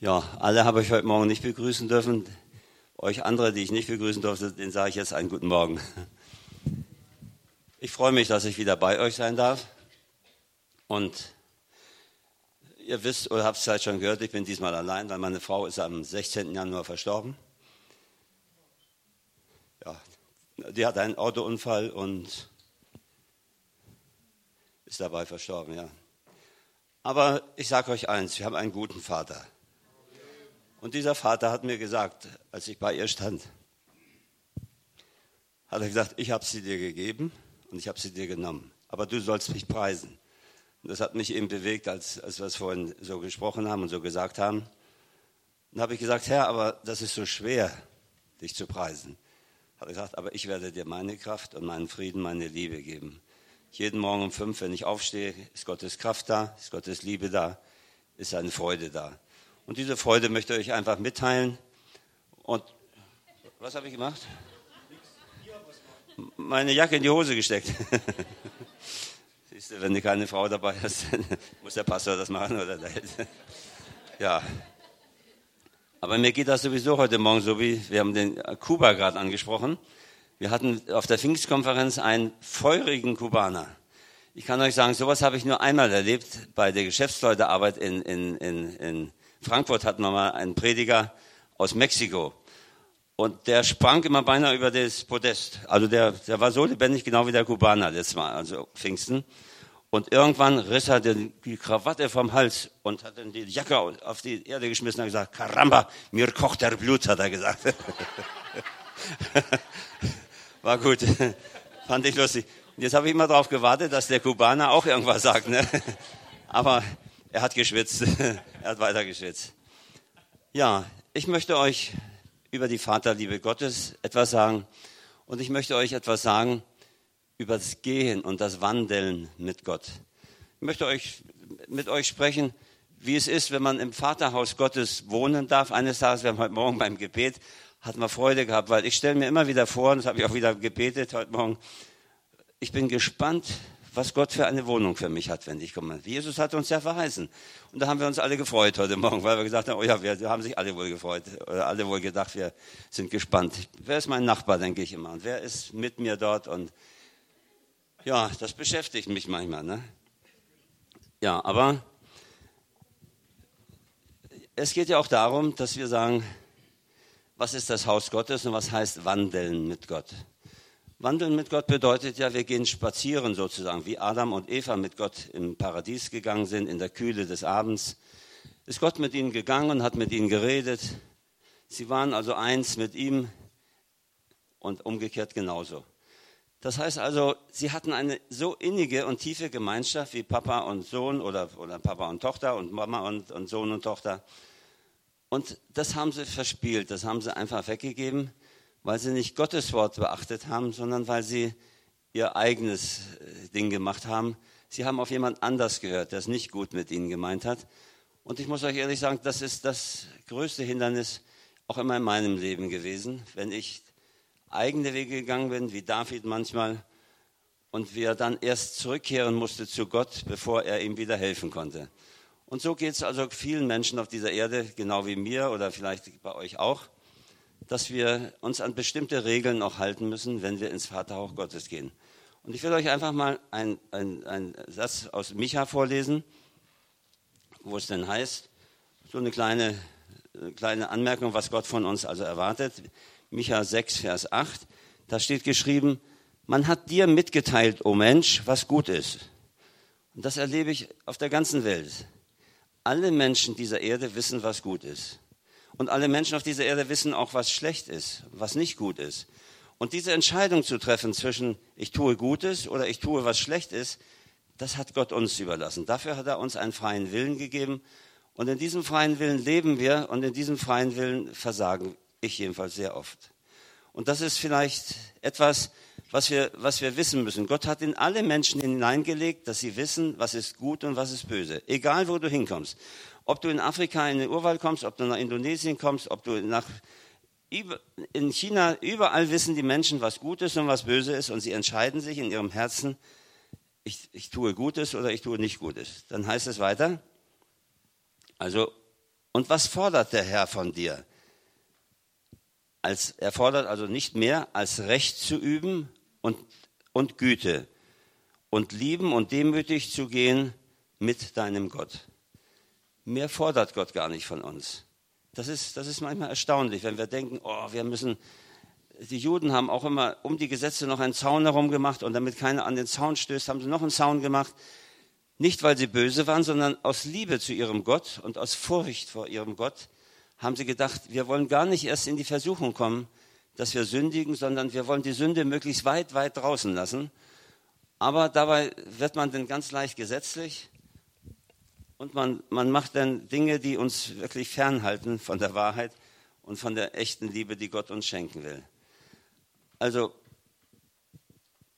Ja, alle habe ich heute Morgen nicht begrüßen dürfen. Euch andere, die ich nicht begrüßen durfte, den sage ich jetzt einen guten Morgen. Ich freue mich, dass ich wieder bei euch sein darf. Und ihr wisst oder habt es vielleicht schon gehört, ich bin diesmal allein, weil meine Frau ist am 16. Januar verstorben. Ja, die hat einen Autounfall und ist dabei verstorben, ja. Aber ich sage euch eins, wir haben einen guten Vater. Und dieser Vater hat mir gesagt, als ich bei ihr stand, hat er gesagt, ich habe sie dir gegeben und ich habe sie dir genommen. Aber du sollst mich preisen. Und das hat mich eben bewegt, als, als wir es vorhin so gesprochen haben und so gesagt haben. Dann habe ich gesagt, Herr, aber das ist so schwer, dich zu preisen. Hat er gesagt, aber ich werde dir meine Kraft und meinen Frieden, meine Liebe geben. Jeden Morgen um fünf, wenn ich aufstehe, ist Gottes Kraft da, ist Gottes Liebe da, ist seine Freude da. Und diese Freude möchte ich euch einfach mitteilen. Und was habe ich gemacht? Meine Jacke in die Hose gesteckt. Siehst du, wenn du keine Frau dabei hast, muss der Pastor das machen oder der Ja. Aber mir geht das sowieso heute Morgen so wie, wir haben den Kuba gerade angesprochen. Wir hatten auf der Pfingstkonferenz einen feurigen Kubaner. Ich kann euch sagen, sowas habe ich nur einmal erlebt bei der Geschäftsleutearbeit in, in, in, in Frankfurt hatten wir mal einen Prediger aus Mexiko. Und der sprang immer beinahe über das Podest. Also der, der war so lebendig, genau wie der Kubaner das war, also Pfingsten. Und irgendwann riss er die, die Krawatte vom Hals und hat dann die Jacke auf die Erde geschmissen und gesagt, Caramba, mir kocht der Blut, hat er gesagt. war gut. Fand ich lustig. Und jetzt habe ich immer darauf gewartet, dass der Kubaner auch irgendwas sagt. Ne? Aber er hat geschwitzt. er hat weiter geschwitzt. Ja, ich möchte euch über die Vaterliebe Gottes etwas sagen. Und ich möchte euch etwas sagen über das Gehen und das Wandeln mit Gott. Ich möchte euch, mit euch sprechen, wie es ist, wenn man im Vaterhaus Gottes wohnen darf. Eines Tages, wir haben heute Morgen beim Gebet, hatten wir Freude gehabt, weil ich stelle mir immer wieder vor, und das habe ich auch wieder gebetet heute Morgen, ich bin gespannt, was Gott für eine Wohnung für mich hat, wenn ich komme. Jesus hat uns ja verheißen. Und da haben wir uns alle gefreut heute Morgen, weil wir gesagt haben, oh ja, wir haben sich alle wohl gefreut, oder alle wohl gedacht, wir sind gespannt. Wer ist mein Nachbar, denke ich immer, und wer ist mit mir dort und ja, das beschäftigt mich manchmal, ne? Ja, aber es geht ja auch darum, dass wir sagen, was ist das Haus Gottes und was heißt wandeln mit Gott? Wandeln mit Gott bedeutet ja, wir gehen spazieren sozusagen, wie Adam und Eva mit Gott im Paradies gegangen sind, in der Kühle des Abends. Ist Gott mit ihnen gegangen und hat mit ihnen geredet. Sie waren also eins mit ihm und umgekehrt genauso. Das heißt also, sie hatten eine so innige und tiefe Gemeinschaft wie Papa und Sohn oder, oder Papa und Tochter und Mama und, und Sohn und Tochter. Und das haben sie verspielt, das haben sie einfach weggegeben weil sie nicht Gottes Wort beachtet haben, sondern weil sie ihr eigenes äh, Ding gemacht haben. Sie haben auf jemand anders gehört, der es nicht gut mit ihnen gemeint hat. Und ich muss euch ehrlich sagen, das ist das größte Hindernis auch immer in meinem Leben gewesen, wenn ich eigene Wege gegangen bin, wie David manchmal, und wie er dann erst zurückkehren musste zu Gott, bevor er ihm wieder helfen konnte. Und so geht es also vielen Menschen auf dieser Erde, genau wie mir oder vielleicht bei euch auch dass wir uns an bestimmte Regeln auch halten müssen, wenn wir ins Vaterhaus Gottes gehen. Und ich will euch einfach mal einen ein Satz aus Micha vorlesen, wo es denn heißt, so eine kleine, kleine Anmerkung, was Gott von uns also erwartet. Micha 6, Vers 8, da steht geschrieben, man hat dir mitgeteilt, o oh Mensch, was gut ist. Und das erlebe ich auf der ganzen Welt. Alle Menschen dieser Erde wissen, was gut ist. Und alle Menschen auf dieser Erde wissen auch, was schlecht ist, was nicht gut ist. Und diese Entscheidung zu treffen zwischen ich tue Gutes oder ich tue was schlecht ist, das hat Gott uns überlassen. Dafür hat er uns einen freien Willen gegeben. Und in diesem freien Willen leben wir und in diesem freien Willen versagen ich jedenfalls sehr oft. Und das ist vielleicht etwas, was wir, was wir wissen müssen. Gott hat in alle Menschen hineingelegt, dass sie wissen, was ist gut und was ist böse. Egal, wo du hinkommst. Ob du in Afrika in den Urwald kommst, ob du nach Indonesien kommst, ob du nach in China, überall wissen die Menschen, was gut ist und was böse ist und sie entscheiden sich in ihrem Herzen, ich, ich tue Gutes oder ich tue nicht Gutes. Dann heißt es weiter, also Und was fordert der Herr von dir? Als, er fordert also nicht mehr, als Recht zu üben und, und Güte und lieben und demütig zu gehen mit deinem Gott. Mehr fordert Gott gar nicht von uns. Das ist, das ist manchmal erstaunlich, wenn wir denken, oh, wir müssen, die Juden haben auch immer um die Gesetze noch einen Zaun herum gemacht und damit keiner an den Zaun stößt, haben sie noch einen Zaun gemacht. Nicht, weil sie böse waren, sondern aus Liebe zu ihrem Gott und aus Furcht vor ihrem Gott haben sie gedacht, wir wollen gar nicht erst in die Versuchung kommen, dass wir sündigen, sondern wir wollen die Sünde möglichst weit, weit draußen lassen. Aber dabei wird man dann ganz leicht gesetzlich und man, man macht dann Dinge, die uns wirklich fernhalten von der Wahrheit und von der echten Liebe, die Gott uns schenken will. Also,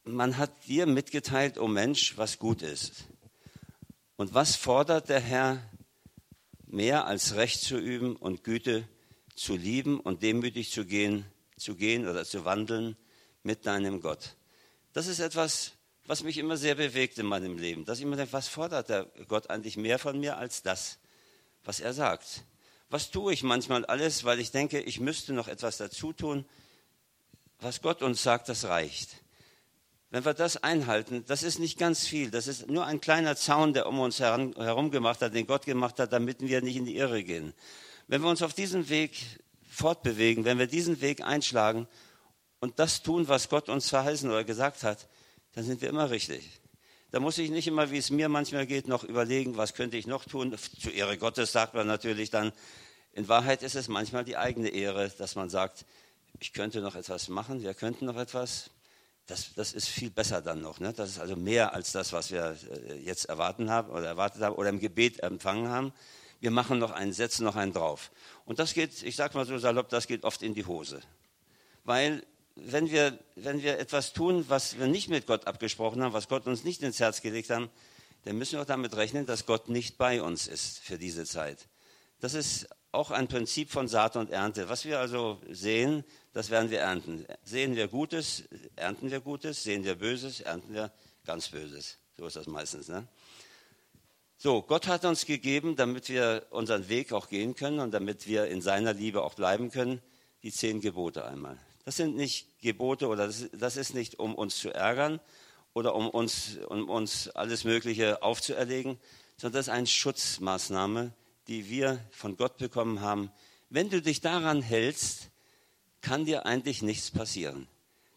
man hat dir mitgeteilt, o oh Mensch, was gut ist. Und was fordert der Herr mehr als Recht zu üben und Güte zu lieben und demütig zu gehen, zu gehen oder zu wandeln mit deinem Gott? Das ist etwas, was mich immer sehr bewegt in meinem Leben, dass ich immer denke, was fordert der Gott eigentlich mehr von mir als das, was er sagt? Was tue ich manchmal alles, weil ich denke, ich müsste noch etwas dazu tun? Was Gott uns sagt, das reicht. Wenn wir das einhalten, das ist nicht ganz viel. Das ist nur ein kleiner Zaun, der um uns herum gemacht hat, den Gott gemacht hat, damit wir nicht in die Irre gehen. Wenn wir uns auf diesem Weg fortbewegen, wenn wir diesen Weg einschlagen und das tun, was Gott uns verheißen oder gesagt hat, dann sind wir immer richtig. Da muss ich nicht immer, wie es mir manchmal geht, noch überlegen, was könnte ich noch tun. Zu Ehre Gottes sagt man natürlich dann. In Wahrheit ist es manchmal die eigene Ehre, dass man sagt, ich könnte noch etwas machen, wir könnten noch etwas das, das ist viel besser dann noch. Ne? Das ist also mehr als das, was wir äh, jetzt erwarten haben oder erwartet haben oder im Gebet empfangen haben. Wir machen noch einen, setzen noch einen drauf. Und das geht, ich sage mal so salopp, das geht oft in die Hose. Weil wenn wir, wenn wir etwas tun, was wir nicht mit Gott abgesprochen haben, was Gott uns nicht ins Herz gelegt haben, dann müssen wir auch damit rechnen, dass Gott nicht bei uns ist für diese Zeit. Das ist auch ein Prinzip von Saat und Ernte. Was wir also sehen, das werden wir ernten. Sehen wir Gutes, ernten wir Gutes. Sehen wir Böses, ernten wir ganz Böses. So ist das meistens. Ne? So, Gott hat uns gegeben, damit wir unseren Weg auch gehen können und damit wir in seiner Liebe auch bleiben können, die zehn Gebote einmal. Das sind nicht Gebote oder das, das ist nicht, um uns zu ärgern oder um uns, um uns alles Mögliche aufzuerlegen, sondern das ist eine Schutzmaßnahme, die wir von Gott bekommen haben, wenn du dich daran hältst, kann dir eigentlich nichts passieren.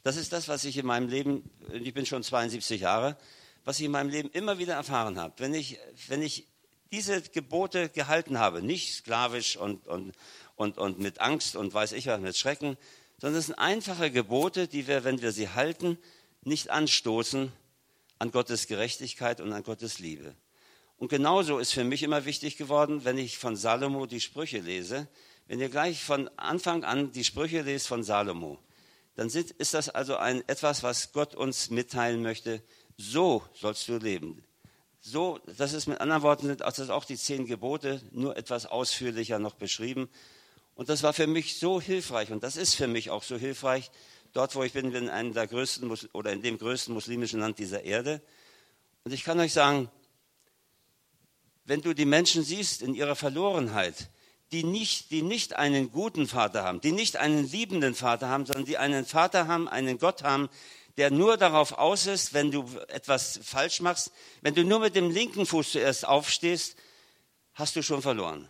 Das ist das, was ich in meinem Leben, ich bin schon 72 Jahre, was ich in meinem Leben immer wieder erfahren habe. Wenn ich, wenn ich diese Gebote gehalten habe, nicht sklavisch und, und, und, und mit Angst und weiß ich was, mit Schrecken, sondern es sind einfache Gebote, die wir, wenn wir sie halten, nicht anstoßen an Gottes Gerechtigkeit und an Gottes Liebe. Und genauso ist für mich immer wichtig geworden, wenn ich von Salomo die Sprüche lese, wenn ihr gleich von Anfang an die Sprüche lest von Salomo, dann ist das also ein, etwas, was Gott uns mitteilen möchte. So sollst du leben. So, das ist mit anderen Worten, sind das auch die zehn Gebote, nur etwas ausführlicher noch beschrieben. Und das war für mich so hilfreich und das ist für mich auch so hilfreich. Dort, wo ich bin, bin in einem der größten oder in dem größten muslimischen Land dieser Erde. Und ich kann euch sagen, wenn du die Menschen siehst in ihrer Verlorenheit, die nicht, die nicht einen guten Vater haben, die nicht einen liebenden Vater haben, sondern die einen Vater haben, einen Gott haben, der nur darauf aus ist, wenn du etwas falsch machst, wenn du nur mit dem linken Fuß zuerst aufstehst, hast du schon verloren.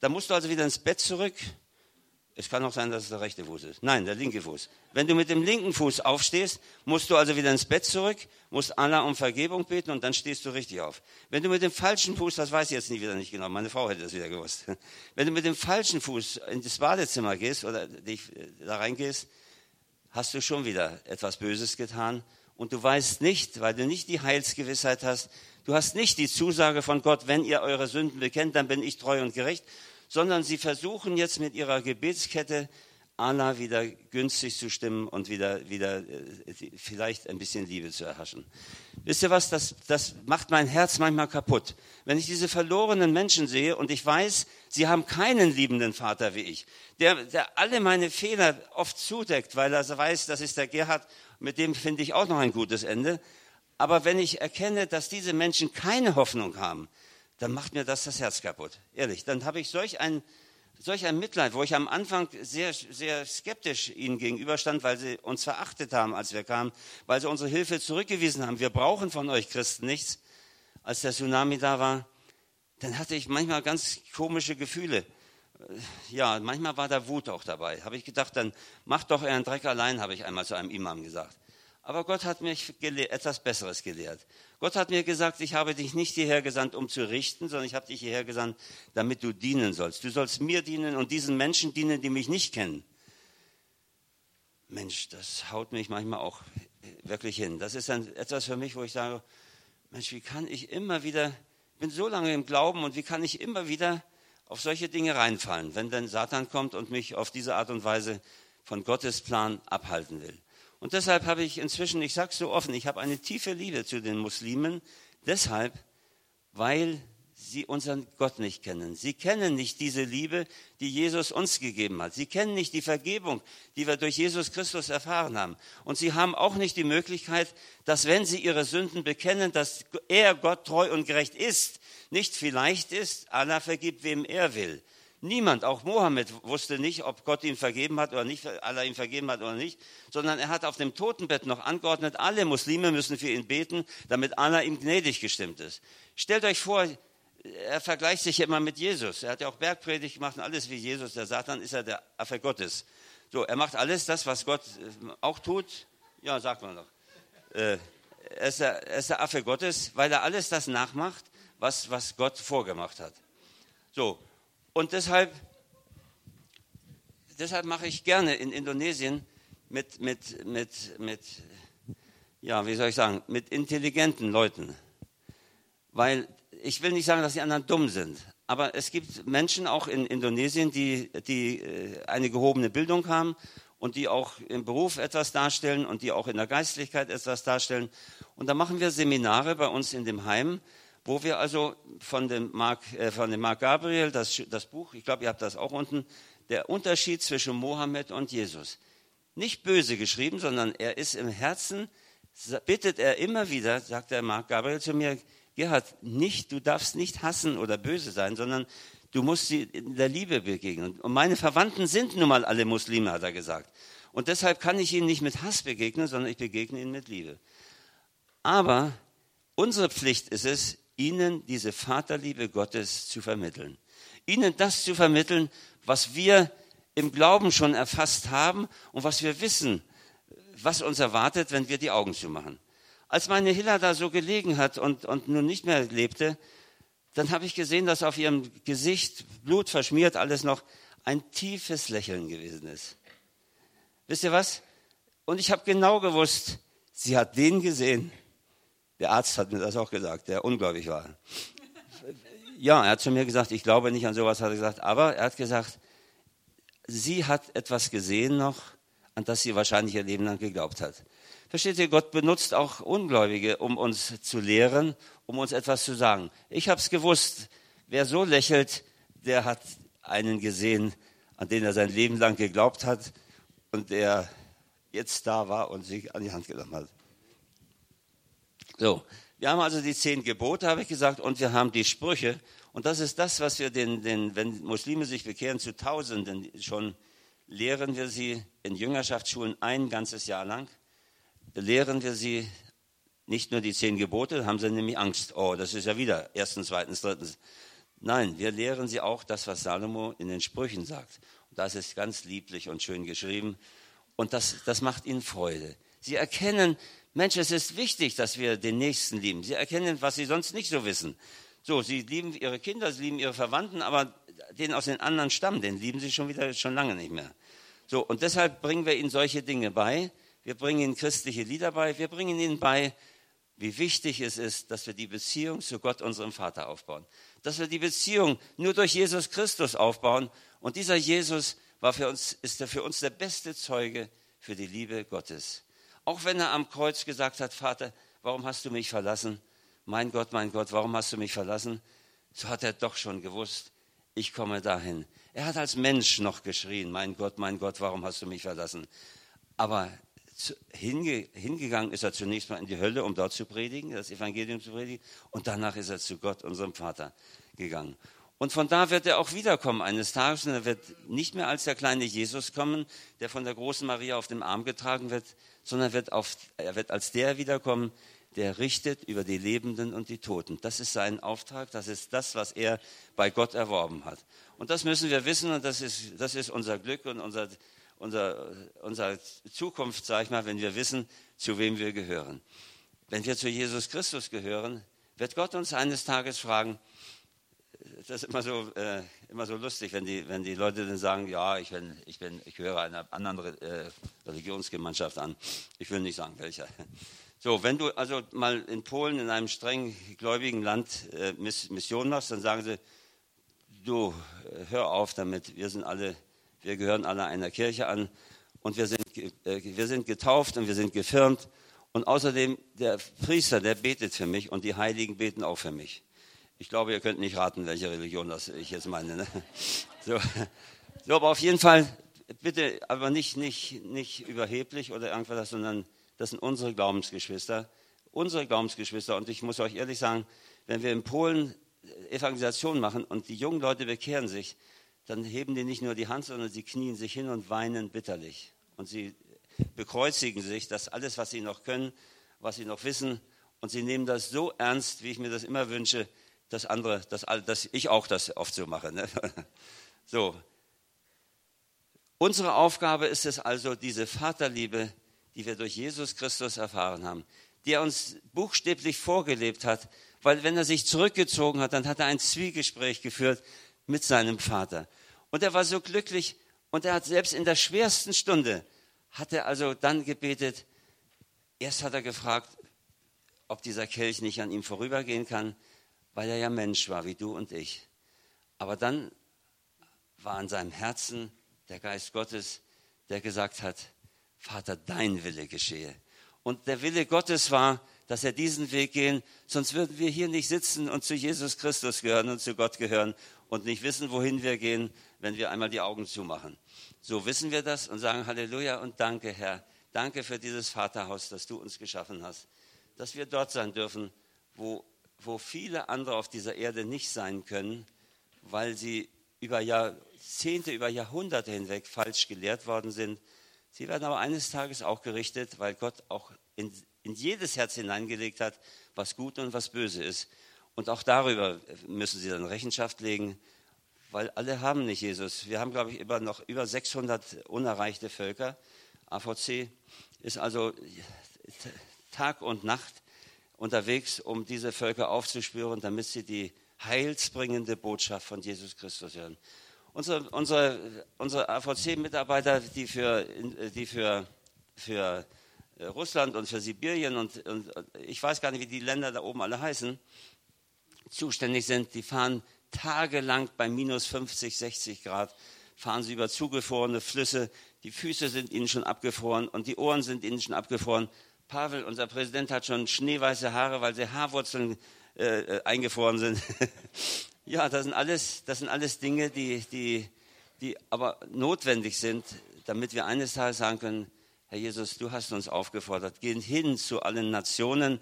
Da musst du also wieder ins Bett zurück es kann auch sein, dass es der rechte Fuß ist. Nein, der linke Fuß. Wenn du mit dem linken Fuß aufstehst, musst du also wieder ins Bett zurück, musst Allah um Vergebung beten und dann stehst du richtig auf. Wenn du mit dem falschen Fuß, das weiß ich jetzt nicht wieder nicht genau, meine Frau hätte das wieder gewusst. Wenn du mit dem falschen Fuß in das Badezimmer gehst oder dich äh, da reingehst, hast du schon wieder etwas Böses getan und du weißt nicht, weil du nicht die Heilsgewissheit hast, du hast nicht die Zusage von Gott, wenn ihr eure Sünden bekennt, dann bin ich treu und gerecht, sondern sie versuchen jetzt mit ihrer Gebetskette Allah wieder günstig zu stimmen und wieder, wieder äh, vielleicht ein bisschen Liebe zu erhaschen. Wisst ihr was, das, das macht mein Herz manchmal kaputt. Wenn ich diese verlorenen Menschen sehe und ich weiß, sie haben keinen liebenden Vater wie ich, der, der alle meine Fehler oft zudeckt, weil er weiß, das ist der Gerhard, mit dem finde ich auch noch ein gutes Ende. Aber wenn ich erkenne, dass diese Menschen keine Hoffnung haben, dann macht mir das das Herz kaputt. Ehrlich, dann habe ich solch ein, solch ein Mitleid, wo ich am Anfang sehr, sehr skeptisch ihnen gegenüberstand, weil sie uns verachtet haben, als wir kamen, weil sie unsere Hilfe zurückgewiesen haben. Wir brauchen von euch Christen nichts. Als der Tsunami da war, dann hatte ich manchmal ganz komische Gefühle. Ja, manchmal war da Wut auch dabei. Habe ich gedacht, dann macht doch euren Dreck allein, habe ich einmal zu einem Imam gesagt. Aber Gott hat mich etwas Besseres gelehrt. Gott hat mir gesagt, ich habe dich nicht hierher gesandt, um zu richten, sondern ich habe dich hierher gesandt, damit du dienen sollst. Du sollst mir dienen und diesen Menschen dienen, die mich nicht kennen. Mensch, das haut mich manchmal auch wirklich hin. Das ist dann etwas für mich, wo ich sage, Mensch, wie kann ich immer wieder, ich bin so lange im Glauben und wie kann ich immer wieder auf solche Dinge reinfallen, wenn dann Satan kommt und mich auf diese Art und Weise von Gottes Plan abhalten will. Und deshalb habe ich inzwischen, ich sage es so offen, ich habe eine tiefe Liebe zu den Muslimen, deshalb, weil sie unseren Gott nicht kennen. Sie kennen nicht diese Liebe, die Jesus uns gegeben hat. Sie kennen nicht die Vergebung, die wir durch Jesus Christus erfahren haben. Und sie haben auch nicht die Möglichkeit, dass wenn sie ihre Sünden bekennen, dass er Gott treu und gerecht ist, nicht vielleicht ist, Allah vergibt, wem er will, Niemand, auch Mohammed, wusste nicht, ob Gott ihm vergeben hat oder nicht, Allah ihm vergeben hat oder nicht, sondern er hat auf dem Totenbett noch angeordnet, alle Muslime müssen für ihn beten, damit Allah ihm gnädig gestimmt ist. Stellt euch vor, er vergleicht sich immer mit Jesus. Er hat ja auch Bergpredigt gemacht und alles wie Jesus. Der Satan ist ja der Affe Gottes. So, er macht alles das, was Gott äh, auch tut. Ja, sagt man doch. Äh, er, ist der, er ist der Affe Gottes, weil er alles das nachmacht, was, was Gott vorgemacht hat. So, und deshalb, deshalb mache ich gerne in Indonesien mit, mit, mit, mit, ja, wie soll ich sagen, mit intelligenten Leuten. Weil ich will nicht sagen, dass die anderen dumm sind, aber es gibt Menschen auch in Indonesien, die, die äh, eine gehobene Bildung haben und die auch im Beruf etwas darstellen und die auch in der Geistlichkeit etwas darstellen. Und da machen wir Seminare bei uns in dem Heim, wo wir also von dem Mark, äh, von dem Mark Gabriel, das, das Buch, ich glaube, ihr habt das auch unten, der Unterschied zwischen Mohammed und Jesus. Nicht böse geschrieben, sondern er ist im Herzen, bittet er immer wieder, sagt der Mark Gabriel zu mir, Gerhard, nicht, du darfst nicht hassen oder böse sein, sondern du musst sie in der Liebe begegnen. Und meine Verwandten sind nun mal alle Muslime, hat er gesagt. Und deshalb kann ich ihnen nicht mit Hass begegnen, sondern ich begegne ihnen mit Liebe. Aber unsere Pflicht ist es, ihnen diese Vaterliebe Gottes zu vermitteln. Ihnen das zu vermitteln, was wir im Glauben schon erfasst haben und was wir wissen, was uns erwartet, wenn wir die Augen zumachen. Als meine Hilla da so gelegen hat und, und nun nicht mehr lebte, dann habe ich gesehen, dass auf ihrem Gesicht, Blut verschmiert, alles noch ein tiefes Lächeln gewesen ist. Wisst ihr was? Und ich habe genau gewusst, sie hat den gesehen, der Arzt hat mir das auch gesagt, der ungläubig war. Ja, er hat zu mir gesagt, ich glaube nicht an sowas, hat er gesagt, aber er hat gesagt, sie hat etwas gesehen noch, an das sie wahrscheinlich ihr Leben lang geglaubt hat. Versteht ihr, Gott benutzt auch Ungläubige, um uns zu lehren, um uns etwas zu sagen. Ich habe es gewusst, wer so lächelt, der hat einen gesehen, an den er sein Leben lang geglaubt hat und der jetzt da war und sich an die Hand genommen hat. So, wir haben also die zehn Gebote, habe ich gesagt, und wir haben die Sprüche. Und das ist das, was wir den, den wenn Muslime sich bekehren, zu Tausenden schon lehren wir sie in Jüngerschaftsschulen ein ganzes Jahr lang. Lehren wir sie nicht nur die zehn Gebote, haben sie nämlich Angst. Oh, das ist ja wieder erstens, zweitens, drittens. Nein, wir lehren sie auch das, was Salomo in den Sprüchen sagt. Und das ist ganz lieblich und schön geschrieben. Und das, das macht ihnen Freude. Sie erkennen, Mensch, es ist wichtig, dass wir den Nächsten lieben. Sie erkennen, was sie sonst nicht so wissen. So, sie lieben ihre Kinder, sie lieben ihre Verwandten, aber den aus den anderen Stamm, den lieben sie schon wieder schon lange nicht mehr. So, und deshalb bringen wir ihnen solche Dinge bei. Wir bringen ihnen christliche Lieder bei. Wir bringen ihnen bei, wie wichtig es ist, dass wir die Beziehung zu Gott, unserem Vater, aufbauen. Dass wir die Beziehung nur durch Jesus Christus aufbauen. Und dieser Jesus war für uns, ist er für uns der beste Zeuge für die Liebe Gottes. Auch wenn er am Kreuz gesagt hat, Vater, warum hast du mich verlassen? Mein Gott, mein Gott, warum hast du mich verlassen? So hat er doch schon gewusst, ich komme dahin. Er hat als Mensch noch geschrien, mein Gott, mein Gott, warum hast du mich verlassen? Aber hinge, hingegangen ist er zunächst mal in die Hölle, um dort zu predigen, das Evangelium zu predigen. Und danach ist er zu Gott, unserem Vater, gegangen. Und von da wird er auch wiederkommen eines Tages. Und er wird nicht mehr als der kleine Jesus kommen, der von der großen Maria auf dem Arm getragen wird, sondern wird auf, er wird als der wiederkommen, der richtet über die Lebenden und die Toten. Das ist sein Auftrag, das ist das, was er bei Gott erworben hat. Und das müssen wir wissen und das ist, das ist unser Glück und unser, unser, unser Zukunft, sage ich mal, wenn wir wissen, zu wem wir gehören. Wenn wir zu Jesus Christus gehören, wird Gott uns eines Tages fragen, das ist immer so, äh, immer so lustig, wenn die, wenn die Leute dann sagen, ja, ich, bin, ich, bin, ich gehöre einer anderen äh, Religionsgemeinschaft an. Ich will nicht sagen, welcher. So, wenn du also mal in Polen in einem streng gläubigen Land äh, Mission machst, dann sagen sie, du, äh, hör auf damit, wir sind alle, wir gehören alle einer Kirche an und wir sind, äh, wir sind getauft und wir sind gefirmt und außerdem der Priester, der betet für mich und die Heiligen beten auch für mich. Ich glaube, ihr könnt nicht raten, welche Religion das ich jetzt meine. Ne? So. so, aber auf jeden Fall, bitte, aber nicht, nicht, nicht überheblich oder irgendwas, sondern das sind unsere Glaubensgeschwister, unsere Glaubensgeschwister. Und ich muss euch ehrlich sagen, wenn wir in Polen Evangelisation machen und die jungen Leute bekehren sich, dann heben die nicht nur die Hand, sondern sie knien sich hin und weinen bitterlich. Und sie bekreuzigen sich, dass alles, was sie noch können, was sie noch wissen, und sie nehmen das so ernst, wie ich mir das immer wünsche, dass andere, dass, dass ich auch das oft so mache. Ne? So. Unsere Aufgabe ist es also, diese Vaterliebe die wir durch Jesus Christus erfahren haben, die er uns buchstäblich vorgelebt hat, weil wenn er sich zurückgezogen hat, dann hat er ein Zwiegespräch geführt mit seinem Vater. Und er war so glücklich und er hat selbst in der schwersten Stunde, hat er also dann gebetet, erst hat er gefragt, ob dieser Kelch nicht an ihm vorübergehen kann, weil er ja Mensch war, wie du und ich. Aber dann war in seinem Herzen der Geist Gottes, der gesagt hat, Vater, dein Wille geschehe. Und der Wille Gottes war, dass er diesen Weg gehen, sonst würden wir hier nicht sitzen und zu Jesus Christus gehören und zu Gott gehören und nicht wissen, wohin wir gehen, wenn wir einmal die Augen zumachen. So wissen wir das und sagen Halleluja und danke, Herr. Danke für dieses Vaterhaus, das du uns geschaffen hast. Dass wir dort sein dürfen, wo, wo viele andere auf dieser Erde nicht sein können, weil sie über Jahrzehnte, über Jahrhunderte hinweg falsch gelehrt worden sind Sie werden aber eines Tages auch gerichtet, weil Gott auch in, in jedes Herz hineingelegt hat, was gut und was böse ist. Und auch darüber müssen sie dann Rechenschaft legen, weil alle haben nicht Jesus. Wir haben, glaube ich, über, noch über 600 unerreichte Völker. AVC ist also Tag und Nacht unterwegs, um diese Völker aufzuspüren, damit sie die heilsbringende Botschaft von Jesus Christus hören. Unsere, unsere, unsere AVC-Mitarbeiter, die für, die für, für Russland und für Sibirien und, und ich weiß gar nicht, wie die Länder da oben alle heißen, zuständig sind, die fahren tagelang bei minus 50, 60 Grad, fahren sie über zugefrorene Flüsse, die Füße sind ihnen schon abgefroren und die Ohren sind ihnen schon abgefroren. Pavel, unser Präsident, hat schon schneeweiße Haare, weil sie Haarwurzeln äh, äh eingefroren sind. Ja, das sind alles, das sind alles Dinge, die, die, die aber notwendig sind, damit wir eines Tages sagen können, Herr Jesus, du hast uns aufgefordert, geht hin zu allen Nationen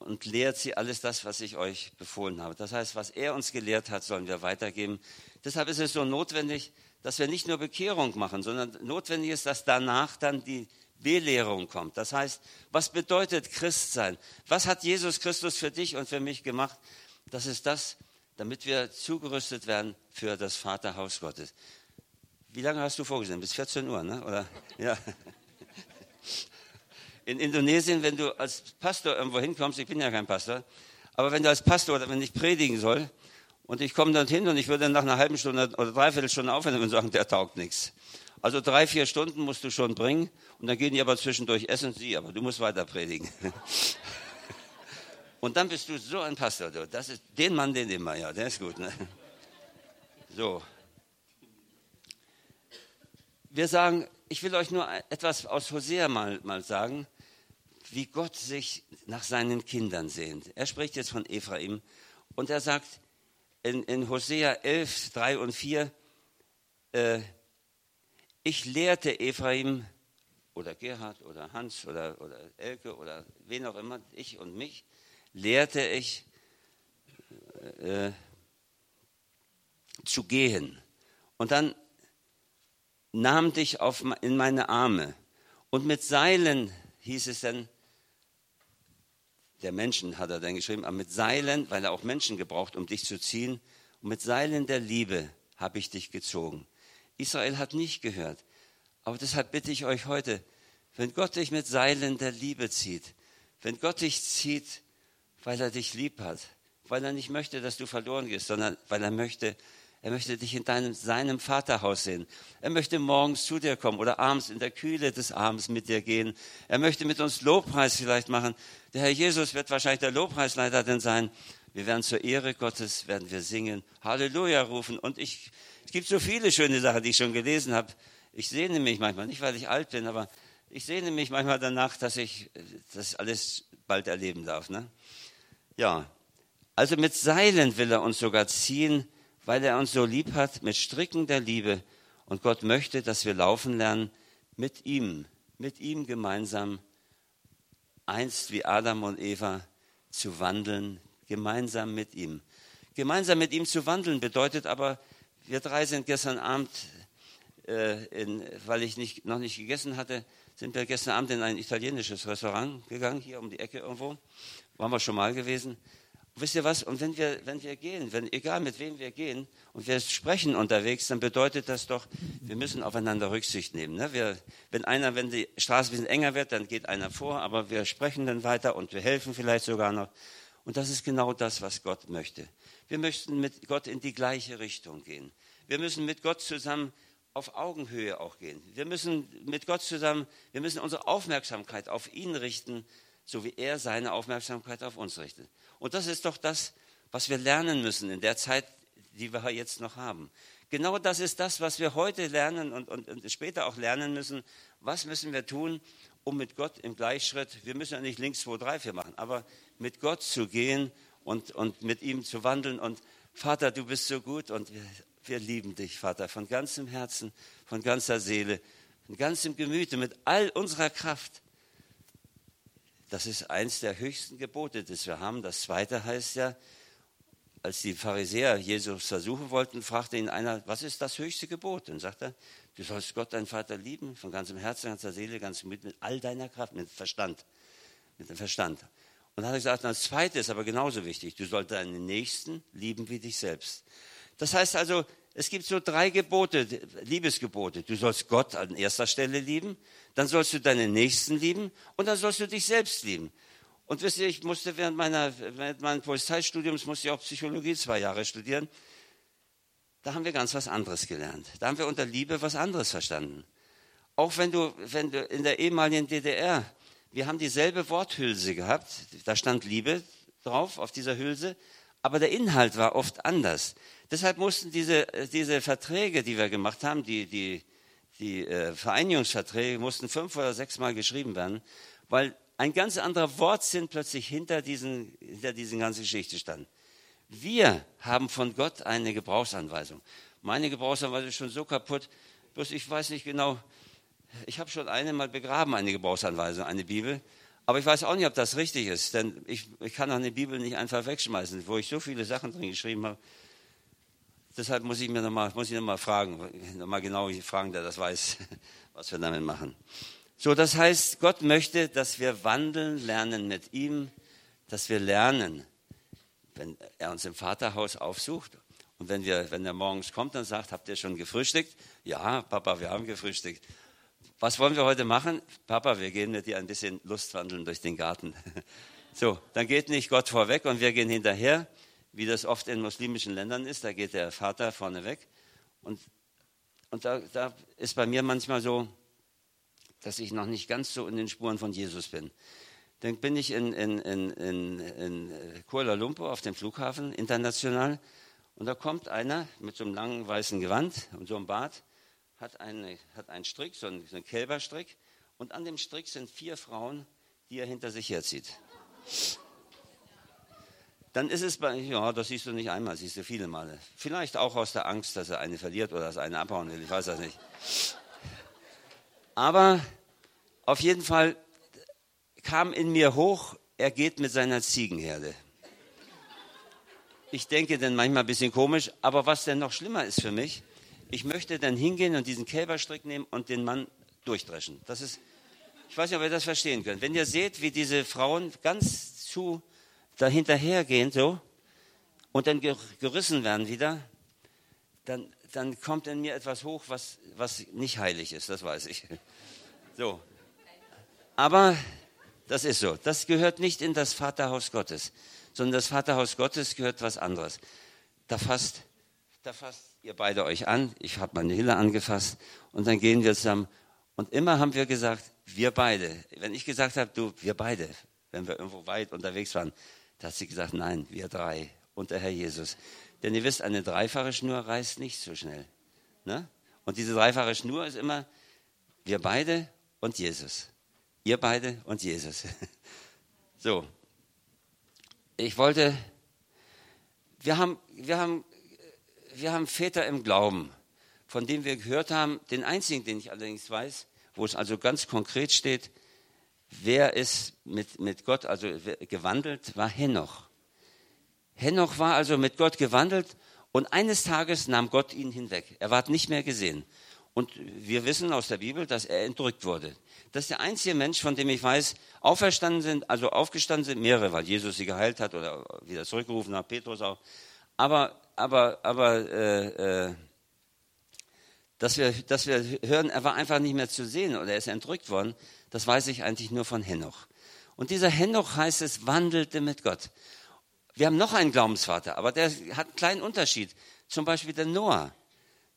und lehrt sie alles das, was ich euch befohlen habe. Das heißt, was er uns gelehrt hat, sollen wir weitergeben. Deshalb ist es so notwendig, dass wir nicht nur Bekehrung machen, sondern notwendig ist, dass danach dann die Belehrung kommt. Das heißt, was bedeutet Christsein? Was hat Jesus Christus für dich und für mich gemacht? Das ist das, damit wir zugerüstet werden für das Vaterhaus Gottes. Wie lange hast du vorgesehen? Bis 14 Uhr, ne? Oder? Ja. In Indonesien, wenn du als Pastor irgendwo hinkommst, ich bin ja kein Pastor, aber wenn du als Pastor oder wenn ich predigen soll und ich komme dann hin und ich würde nach einer halben Stunde oder dreiviertel Stunde aufhören und sagen, der taugt nichts. Also drei, vier Stunden musst du schon bringen und dann gehen die aber zwischendurch essen sie, aber du musst weiter predigen. Und dann bist du so ein Pastor. Das ist den Mann, den immer, ja, der ist gut. Ne? So. Wir sagen, ich will euch nur etwas aus Hosea mal, mal sagen, wie Gott sich nach seinen Kindern sehnt. Er spricht jetzt von Ephraim und er sagt in, in Hosea 11, 3 und 4, äh, ich lehrte Ephraim oder Gerhard oder Hans oder, oder Elke oder wen auch immer, ich und mich, lehrte ich äh, zu gehen. Und dann nahm dich auf, in meine Arme. Und mit Seilen hieß es dann, der Menschen hat er dann geschrieben, aber mit Seilen, weil er auch Menschen gebraucht, um dich zu ziehen, und mit Seilen der Liebe habe ich dich gezogen. Israel hat nicht gehört. Aber deshalb bitte ich euch heute, wenn Gott dich mit Seilen der Liebe zieht, wenn Gott dich zieht, weil er dich lieb hat, weil er nicht möchte, dass du verloren gehst, sondern weil er möchte, er möchte dich in deinem, seinem Vaterhaus sehen. Er möchte morgens zu dir kommen oder abends in der Kühle des Abends mit dir gehen. Er möchte mit uns Lobpreis vielleicht machen. Der Herr Jesus wird wahrscheinlich der Lobpreisleiter denn sein. Wir werden zur Ehre Gottes, werden wir singen, Halleluja rufen. Und ich, es gibt so viele schöne Sachen, die ich schon gelesen habe. Ich sehne mich manchmal, nicht weil ich alt bin, aber ich sehne mich manchmal danach, dass ich das alles bald erleben darf. Ne? Ja, also mit Seilen will er uns sogar ziehen, weil er uns so lieb hat, mit Stricken der Liebe. Und Gott möchte, dass wir laufen lernen mit ihm, mit ihm gemeinsam, einst wie Adam und Eva zu wandeln, gemeinsam mit ihm. Gemeinsam mit ihm zu wandeln bedeutet aber, wir drei sind gestern Abend, äh, in, weil ich nicht, noch nicht gegessen hatte, sind wir gestern Abend in ein italienisches Restaurant gegangen, hier um die Ecke irgendwo. Waren wir schon mal gewesen. Wisst ihr was? Und wenn wir, wenn wir gehen, wenn, egal mit wem wir gehen und wir sprechen unterwegs, dann bedeutet das doch, wir müssen aufeinander Rücksicht nehmen. Ne? Wir, wenn einer, wenn die Straße ein bisschen enger wird, dann geht einer vor, aber wir sprechen dann weiter und wir helfen vielleicht sogar noch. Und das ist genau das, was Gott möchte. Wir möchten mit Gott in die gleiche Richtung gehen. Wir müssen mit Gott zusammen auf Augenhöhe auch gehen. Wir müssen mit Gott zusammen, wir müssen unsere Aufmerksamkeit auf ihn richten, so wie er seine Aufmerksamkeit auf uns richtet. Und das ist doch das, was wir lernen müssen in der Zeit, die wir jetzt noch haben. Genau das ist das, was wir heute lernen und, und, und später auch lernen müssen. Was müssen wir tun, um mit Gott im Gleichschritt, wir müssen ja nicht links 2, 3, 4 machen, aber mit Gott zu gehen und, und mit ihm zu wandeln. Und Vater, du bist so gut und wir, lieben dich, Vater, von ganzem Herzen, von ganzer Seele, von ganzem Gemüte, mit all unserer Kraft. Das ist eins der höchsten Gebote, das wir haben. Das zweite heißt ja, als die Pharisäer Jesus versuchen wollten, fragte ihn einer, was ist das höchste Gebot? Und sagt er, du sollst Gott, deinen Vater, lieben, von ganzem Herzen, ganzer Seele, ganz mit, mit all deiner Kraft, mit Verstand. Mit dem Verstand. Und dann hat er gesagt, das zweite ist aber genauso wichtig, du sollst deinen Nächsten lieben wie dich selbst. Das heißt also, es gibt so drei Gebote, Liebesgebote. Du sollst Gott an erster Stelle lieben, dann sollst du deinen Nächsten lieben und dann sollst du dich selbst lieben. Und wisst ihr, ich musste während, meiner, während meines Polizeistudiums musste ich auch Psychologie zwei Jahre studieren. Da haben wir ganz was anderes gelernt. Da haben wir unter Liebe was anderes verstanden. Auch wenn du, wenn du in der ehemaligen DDR, wir haben dieselbe Worthülse gehabt, da stand Liebe drauf auf dieser Hülse, aber der Inhalt war oft anders. Deshalb mussten diese, äh, diese Verträge, die wir gemacht haben, die, die, die äh, Vereinigungsverträge, mussten fünf oder sechs Mal geschrieben werden, weil ein ganz anderer Wortsinn plötzlich hinter diesen, hinter diesen ganzen Geschichte stand. Wir haben von Gott eine Gebrauchsanweisung. Meine Gebrauchsanweisung ist schon so kaputt, bloß ich weiß nicht genau, ich habe schon eine mal begraben, eine Gebrauchsanweisung, eine Bibel. Aber ich weiß auch nicht, ob das richtig ist, denn ich, ich kann auch eine Bibel nicht einfach wegschmeißen, wo ich so viele Sachen drin geschrieben habe. Deshalb muss ich mir nochmal, muss ich nochmal fragen, nochmal genau fragen, der das weiß, was wir damit machen. So, das heißt, Gott möchte, dass wir wandeln, lernen mit ihm, dass wir lernen, wenn er uns im Vaterhaus aufsucht und wenn, wir, wenn er morgens kommt und sagt, habt ihr schon gefrühstückt? Ja, Papa, wir haben gefrühstückt. Was wollen wir heute machen? Papa, wir gehen mit dir ein bisschen Lustwandeln durch den Garten. So, dann geht nicht Gott vorweg und wir gehen hinterher wie das oft in muslimischen Ländern ist. Da geht der Vater vorne weg. Und, und da, da ist bei mir manchmal so, dass ich noch nicht ganz so in den Spuren von Jesus bin. Dann bin ich in, in, in, in, Kuala Lumpur auf dem Flughafen international und da kommt einer mit so einem langen weißen Gewand und so einem Bart, hat, eine, hat einen Strick, so einen, so einen Kälberstrick und an dem Strick sind vier Frauen, die er hinter sich herzieht dann ist es bei, ja, das siehst du nicht einmal, siehst du viele Male. Vielleicht auch aus der Angst, dass er eine verliert oder dass er eine abhauen will, ich weiß das nicht. Aber Auf jeden Fall kam in mir hoch, er geht mit seiner Ziegenherde. Ich denke dann manchmal ein bisschen komisch, aber was denn noch schlimmer ist für mich, ich möchte dann hingehen und diesen Kälberstrick nehmen und den Mann durchdreschen. Das ist, ich weiß nicht, ob ihr das verstehen könnt. Wenn ihr seht, wie diese Frauen ganz zu dahinterhergehen, so, und dann gerissen werden wieder, dann, dann kommt in mir etwas hoch, was, was nicht heilig ist, das weiß ich. So. Aber das ist so. Das gehört nicht in das Vaterhaus Gottes, sondern das Vaterhaus Gottes gehört was anderes. Da fasst, da fasst ihr beide euch an, ich habe meine Hille angefasst und dann gehen wir zusammen. Und immer haben wir gesagt, wir beide. Wenn ich gesagt habe, du, wir beide, wenn wir irgendwo weit unterwegs waren, da hat sie gesagt, nein, wir drei und der Herr Jesus. Denn ihr wisst, eine dreifache Schnur reißt nicht so schnell. Ne? Und diese dreifache Schnur ist immer wir beide und Jesus. Ihr beide und Jesus. so. Ich wollte, wir haben, wir haben, wir haben Väter im Glauben, von denen wir gehört haben, den einzigen, den ich allerdings weiß, wo es also ganz konkret steht, wer ist mit, mit Gott also gewandelt, war Henoch. Henoch war also mit Gott gewandelt und eines Tages nahm Gott ihn hinweg. Er ward nicht mehr gesehen. Und wir wissen aus der Bibel, dass er entrückt wurde. Das ist der einzige Mensch, von dem ich weiß, auferstanden sind, also aufgestanden sind, mehrere, weil Jesus sie geheilt hat oder wieder zurückgerufen hat, Petrus auch. Aber, aber, aber, äh, äh, dass wir, dass wir hören, er war einfach nicht mehr zu sehen oder er ist entrückt worden, das weiß ich eigentlich nur von Henoch. Und dieser Henoch heißt es, wandelte mit Gott. Wir haben noch einen Glaubensvater, aber der hat einen kleinen Unterschied. Zum Beispiel der Noah.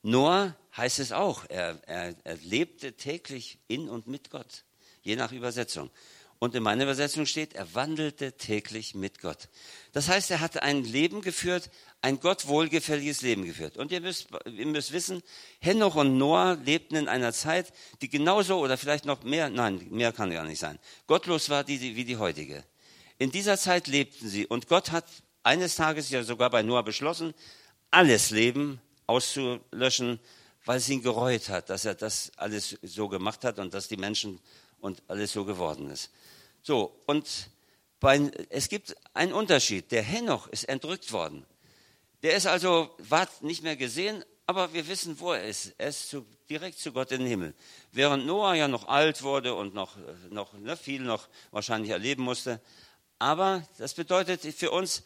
Noah heißt es auch, er, er, er lebte täglich in und mit Gott, je nach Übersetzung. Und in meiner Übersetzung steht, er wandelte täglich mit Gott. Das heißt, er hatte ein Leben geführt, ein Gott wohlgefälliges Leben geführt. Und ihr müsst, ihr müsst wissen, Henoch und Noah lebten in einer Zeit, die genauso oder vielleicht noch mehr, nein, mehr kann gar nicht sein, gottlos war die, wie die heutige. In dieser Zeit lebten sie und Gott hat eines Tages ja sogar bei Noah beschlossen, alles Leben auszulöschen, weil es ihn gereut hat, dass er das alles so gemacht hat und dass die Menschen und alles so geworden ist. So, und bei, es gibt einen Unterschied. Der Henoch ist entrückt worden. Der ist also, war nicht mehr gesehen, aber wir wissen, wo er ist. Er ist zu, direkt zu Gott in den Himmel. Während Noah ja noch alt wurde und noch, noch ne, viel noch wahrscheinlich erleben musste, aber das bedeutet für uns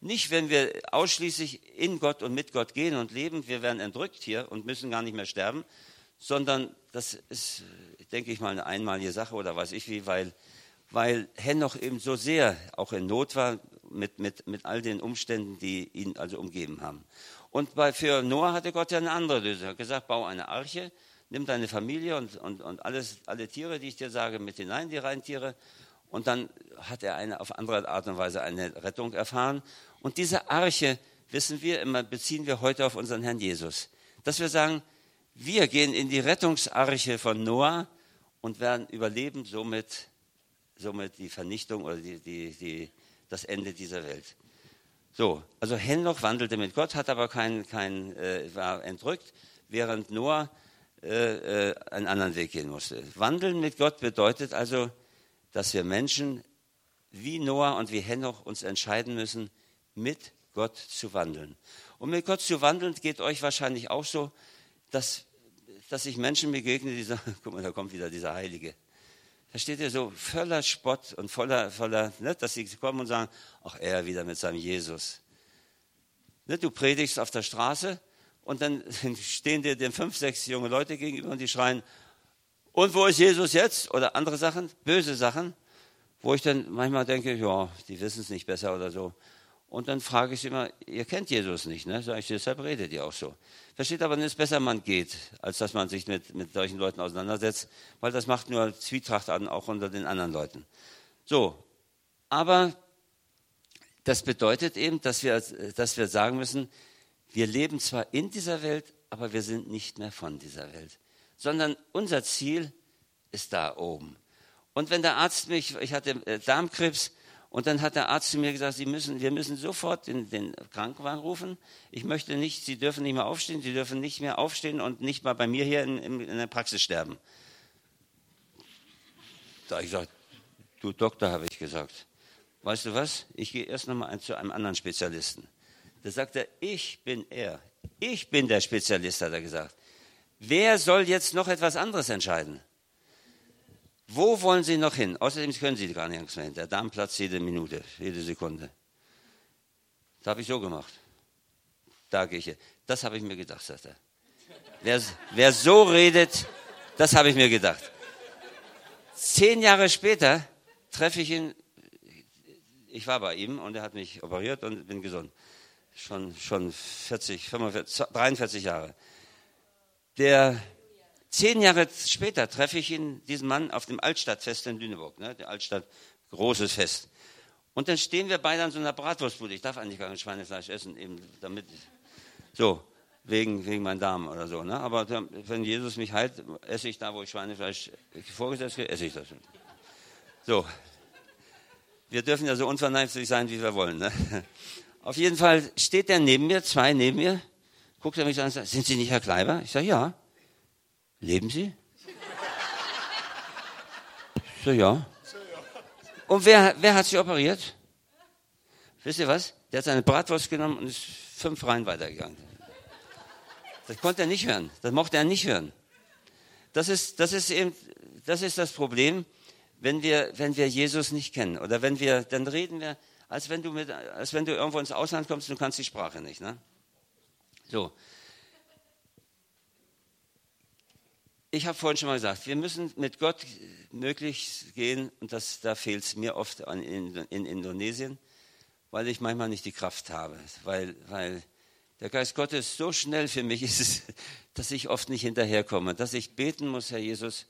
nicht, wenn wir ausschließlich in Gott und mit Gott gehen und leben, wir werden entrückt hier und müssen gar nicht mehr sterben, sondern das ist, denke ich mal, eine einmalige Sache oder weiß ich wie, weil, weil Henoch eben so sehr auch in Not war mit, mit, mit all den Umständen, die ihn also umgeben haben. Und bei, für Noah hatte Gott ja eine andere Lösung. Er hat gesagt, bau eine Arche, nimm deine Familie und, und, und alles, alle Tiere, die ich dir sage, mit hinein, die Reintiere, und dann hat er eine, auf andere Art und Weise eine Rettung erfahren. Und diese Arche, wissen wir, immer beziehen wir heute auf unseren Herrn Jesus. Dass wir sagen, wir gehen in die Rettungsarche von Noah und werden überleben somit, somit die Vernichtung oder die, die, die, das Ende dieser Welt. So, also Henoch wandelte mit Gott, hat aber kein, kein, äh, war entrückt, während Noah äh, äh, einen anderen Weg gehen musste. Wandeln mit Gott bedeutet also, dass wir Menschen wie Noah und wie Henoch uns entscheiden müssen, mit Gott zu wandeln. Und mit Gott zu wandeln geht euch wahrscheinlich auch so, dass, dass ich Menschen begegne, die sagen, guck mal, da kommt wieder dieser Heilige. Da steht ihr so voller Spott und voller, voller ne, dass sie kommen und sagen, ach, er wieder mit seinem Jesus. Ne, du predigst auf der Straße und dann stehen dir den fünf, sechs junge Leute gegenüber und die schreien, und wo ist Jesus jetzt? Oder andere Sachen, böse Sachen, wo ich dann manchmal denke, ja, die wissen es nicht besser oder so. Und dann frage ich sie immer, ihr kennt Jesus nicht, ne? Sag ich, deshalb redet ihr auch so. Versteht aber, es ist besser, man geht, als dass man sich mit, mit solchen Leuten auseinandersetzt, weil das macht nur Zwietracht an, auch unter den anderen Leuten. So, aber das bedeutet eben, dass wir, dass wir sagen müssen, wir leben zwar in dieser Welt, aber wir sind nicht mehr von dieser Welt sondern unser Ziel ist da oben. Und wenn der Arzt mich, ich hatte äh, Darmkrebs, und dann hat der Arzt zu mir gesagt, Sie müssen, wir müssen sofort den, den Krankenwagen rufen. Ich möchte nicht, Sie dürfen nicht mehr aufstehen, Sie dürfen nicht mehr aufstehen und nicht mal bei mir hier in, in, in der Praxis sterben. Da habe ich gesagt, du Doktor, habe ich gesagt, weißt du was, ich gehe erst nochmal zu einem anderen Spezialisten. Da sagt er, ich bin er. Ich bin der Spezialist, hat er gesagt. Wer soll jetzt noch etwas anderes entscheiden? Wo wollen Sie noch hin? Außerdem können Sie gar nichts mehr hin. Der Darm platzt jede Minute, jede Sekunde. Das habe ich so gemacht. Da gehe ich hin. Das habe ich mir gedacht, sagt er. Wer, wer so redet, das habe ich mir gedacht. Zehn Jahre später treffe ich ihn. Ich war bei ihm und er hat mich operiert und bin gesund. Schon, schon 40, 45, 43 Jahre. Der Zehn Jahre später treffe ich ihn, diesen Mann auf dem Altstadtfest in Lüneburg, ne, der Altstadt, großes Fest. Und dann stehen wir beide an so einer Bratwurstbude. Ich darf eigentlich gar kein Schweinefleisch essen, eben damit, so, wegen, wegen meinem Darm oder so. Ne? Aber wenn Jesus mich heilt, esse ich da, wo ich Schweinefleisch vorgesetzt kriege, esse ich das. So. Wir dürfen ja so unverneinlich sein, wie wir wollen. Ne? Auf jeden Fall steht er neben mir, zwei neben mir, guckt er mich an und sagt, sind Sie nicht Herr Kleiber? Ich sage, ja. Leben Sie? So, ja. Und wer, wer hat Sie operiert? Wisst ihr was? Der hat seine Bratwurst genommen und ist fünf Reihen weitergegangen. Das konnte er nicht hören. Das mochte er nicht hören. Das ist, das ist eben, das ist das Problem, wenn wir, wenn wir Jesus nicht kennen. Oder wenn wir, dann reden wir, als wenn du mit, als wenn du irgendwo ins Ausland kommst und du kannst die Sprache nicht, ne? So. Ich habe vorhin schon mal gesagt, wir müssen mit Gott möglichst gehen, und das, da fehlt es mir oft an, in, in, Indonesien, weil ich manchmal nicht die Kraft habe, weil, weil der Geist Gottes so schnell für mich ist, dass ich oft nicht hinterherkomme, dass ich beten muss, Herr Jesus,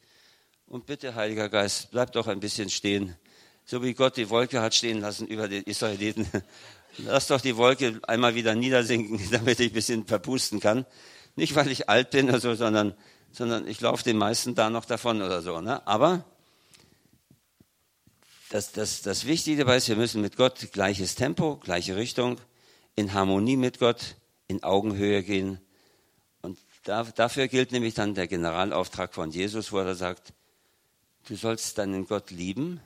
und bitte, Heiliger Geist, bleib doch ein bisschen stehen, so wie Gott die Wolke hat stehen lassen über die Israeliten. Lass doch die Wolke einmal wieder niedersinken, damit ich ein bisschen verpusten kann. Nicht, weil ich alt bin oder so, sondern sondern ich laufe den meisten da noch davon oder so. Ne? Aber das, das, das Wichtige dabei ist, wir müssen mit Gott gleiches Tempo, gleiche Richtung, in Harmonie mit Gott, in Augenhöhe gehen. Und da, dafür gilt nämlich dann der Generalauftrag von Jesus, wo er sagt, du sollst deinen Gott lieben,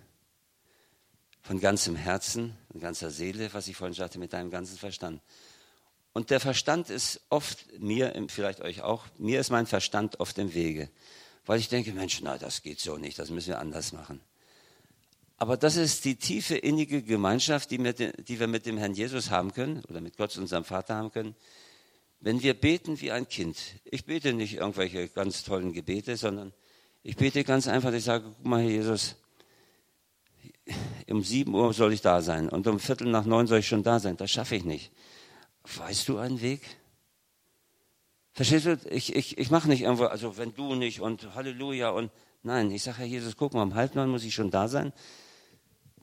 von ganzem Herzen, von ganzer Seele, was ich vorhin sagte, mit deinem ganzen Verstand. Und der Verstand ist oft, mir, vielleicht euch auch, mir ist mein Verstand oft im Wege. Weil ich denke, Mensch, na, das geht so nicht, das müssen wir anders machen. Aber das ist die tiefe, innige Gemeinschaft, die, mit, die wir mit dem Herrn Jesus haben können oder mit Gott, unserem Vater haben können. Wenn wir beten wie ein Kind. Ich bete nicht irgendwelche ganz tollen Gebete, sondern ich bete ganz einfach, ich sage, guck mal, Herr Jesus, um sieben Uhr soll ich da sein und um Viertel nach neun soll ich schon da sein. Das schaffe ich nicht. Weißt du einen Weg? Verstehst du? Ich, ich, ich mache nicht irgendwo, also wenn du nicht und Halleluja und nein, ich sage, Herr Jesus, guck mal, um halb neun muss ich schon da sein.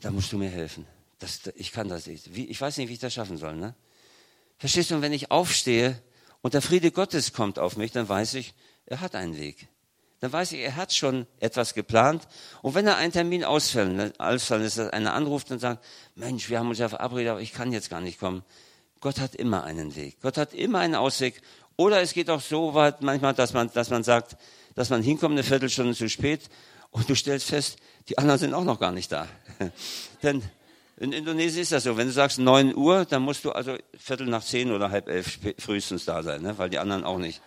Da musst du mir helfen. Das, ich kann das nicht. Wie, ich weiß nicht, wie ich das schaffen soll. Ne? Verstehst du? Und wenn ich aufstehe und der Friede Gottes kommt auf mich, dann weiß ich, er hat einen Weg. Dann weiß ich, er hat schon etwas geplant. Und wenn er einen Termin ausfällt, ne, ausfallen ist, dass einer anruft und sagt, Mensch, wir haben uns ja verabredet, aber ich kann jetzt gar nicht kommen. Gott hat immer einen Weg. Gott hat immer einen Ausweg. Oder es geht auch so weit manchmal, dass man, dass man sagt, dass man hinkommt eine Viertelstunde zu spät und du stellst fest, die anderen sind auch noch gar nicht da. Denn in Indonesien ist das so. Wenn du sagst 9 Uhr, dann musst du also Viertel nach zehn oder halb elf frühestens da sein, ne? weil die anderen auch nicht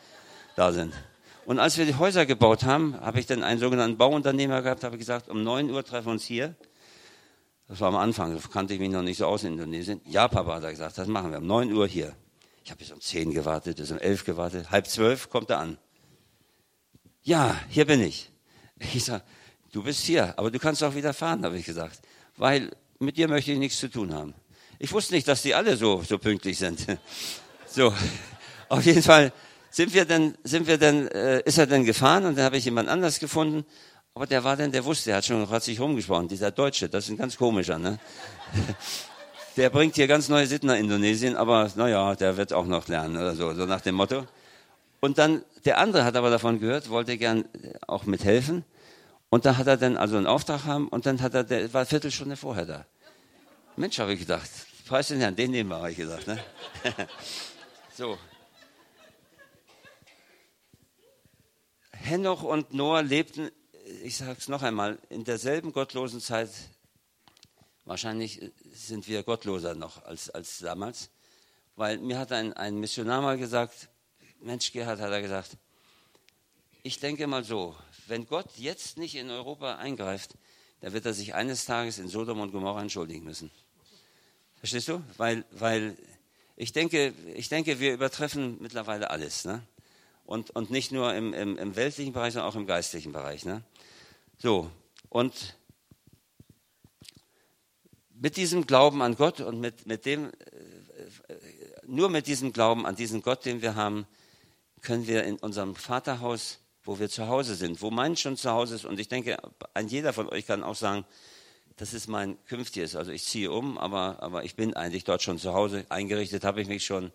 da sind. Und als wir die Häuser gebaut haben, habe ich dann einen sogenannten Bauunternehmer gehabt, habe gesagt, um 9 Uhr treffen wir uns hier. Das war am Anfang, da kannte ich mich noch nicht so aus in Indonesien. Ja, Papa, hat gesagt, das machen wir um 9 Uhr hier. Ich habe bis um 10 gewartet, bis um 11 gewartet. Halb zwölf kommt er an. Ja, hier bin ich. Ich sage, du bist hier, aber du kannst auch wieder fahren, habe ich gesagt. Weil mit dir möchte ich nichts zu tun haben. Ich wusste nicht, dass die alle so, so pünktlich sind. So, auf jeden Fall sind wir dann, sind wir dann, äh, ist er dann gefahren und dann habe ich jemand anders gefunden aber der war dann, der wusste, der hat schon, hat sich rumgesprochen, dieser Deutsche, das ist ein ganz komischer, ne? Der bringt hier ganz neue Sitten nach Indonesien, aber naja, der wird auch noch lernen oder so, so nach dem Motto. Und dann, der andere hat aber davon gehört, wollte gern auch mithelfen. Und da hat er dann also einen Auftrag haben und dann hat er, der war eine Viertelstunde vorher da. Mensch, habe ich gedacht, preis den Herrn, den nehmen wir, habe ich gesagt. Ne? so. Henoch und Noah lebten ich sage es noch einmal, in derselben gottlosen Zeit, wahrscheinlich sind wir gottloser noch als, als damals, weil mir hat ein, ein Missionar mal gesagt, Mensch, Gerhard, hat er gesagt, ich denke mal so, wenn Gott jetzt nicht in Europa eingreift, dann wird er sich eines Tages in Sodom und Gomorra entschuldigen müssen. Verstehst du? Weil, weil ich, denke, ich denke, wir übertreffen mittlerweile alles. Ne? Und, und nicht nur im, im, im weltlichen Bereich, sondern auch im geistlichen Bereich. Ne? So, und mit diesem Glauben an Gott und mit, mit dem, äh, nur mit diesem Glauben an diesen Gott, den wir haben, können wir in unserem Vaterhaus, wo wir zu Hause sind, wo mein schon zu Hause ist, und ich denke, ein jeder von euch kann auch sagen, das ist mein künftiges, also ich ziehe um, aber, aber ich bin eigentlich dort schon zu Hause, eingerichtet habe ich mich schon.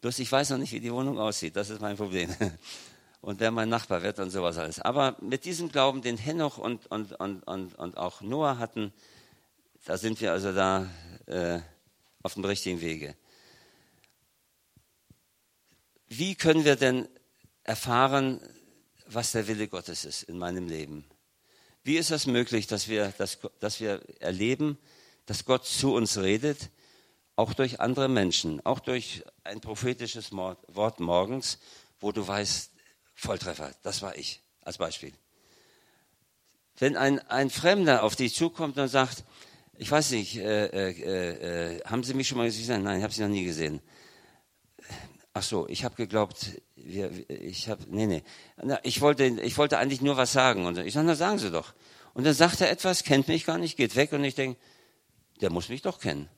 Bloß ich weiß noch nicht, wie die Wohnung aussieht, das ist mein Problem. Und wer mein Nachbar wird und sowas alles. Aber mit diesem Glauben, den Henoch und, und, und, und, und auch Noah hatten, da sind wir also da äh, auf dem richtigen Wege. Wie können wir denn erfahren, was der Wille Gottes ist in meinem Leben? Wie ist das möglich, dass wir, dass, dass wir erleben, dass Gott zu uns redet, auch durch andere Menschen, auch durch ein prophetisches Wort morgens, wo du weißt, Volltreffer, das war ich, als Beispiel. Wenn ein, ein Fremder auf dich zukommt und sagt, ich weiß nicht, äh, äh, äh, haben Sie mich schon mal gesehen? Nein, ich habe Sie noch nie gesehen. Ach so, ich habe geglaubt, wir, ich habe, nee, nee, na, ich wollte, ich wollte eigentlich nur was sagen. Und ich sage, na sagen Sie doch. Und dann sagt er etwas, kennt mich gar nicht, geht weg und ich denke, der muss mich doch kennen.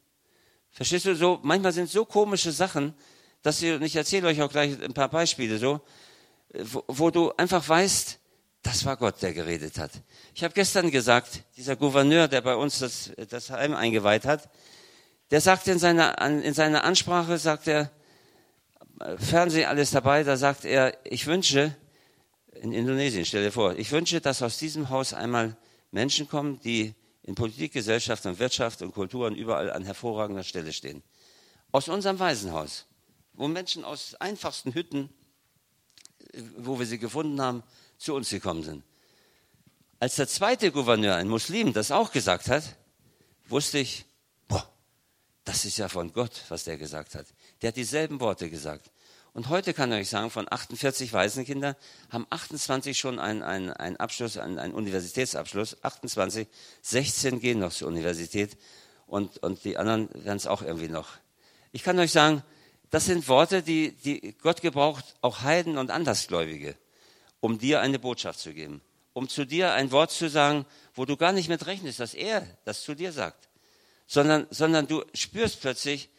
Verstehst du so? Manchmal sind so komische Sachen, dass ihr, und ich erzähle euch auch gleich ein paar Beispiele so, wo, wo du einfach weißt, das war Gott, der geredet hat. Ich habe gestern gesagt, dieser Gouverneur, der bei uns das, das Heim eingeweiht hat, der sagt in seiner, in seiner Ansprache, sagt er, Fernsehen alles dabei, da sagt er, ich wünsche, in Indonesien, stell dir vor, ich wünsche, dass aus diesem Haus einmal Menschen kommen, die in Politik, Gesellschaft und Wirtschaft und Kultur und überall an hervorragender Stelle stehen. Aus unserem Waisenhaus, wo Menschen aus einfachsten Hütten, wo wir sie gefunden haben, zu uns gekommen sind. Als der zweite Gouverneur, ein Muslim, das auch gesagt hat, wusste ich, boah, das ist ja von Gott, was der gesagt hat. Der hat dieselben Worte gesagt. Und heute kann ich euch sagen, von 48 Waisenkindern haben 28 schon einen, einen, einen Abschluss, einen, einen Universitätsabschluss. 28, 16 gehen noch zur Universität und, und die anderen werden es auch irgendwie noch. Ich kann euch sagen, das sind Worte, die, die Gott gebraucht, auch Heiden und Andersgläubige, um dir eine Botschaft zu geben. Um zu dir ein Wort zu sagen, wo du gar nicht mit rechnest, dass er das zu dir sagt. Sondern, sondern du spürst plötzlich,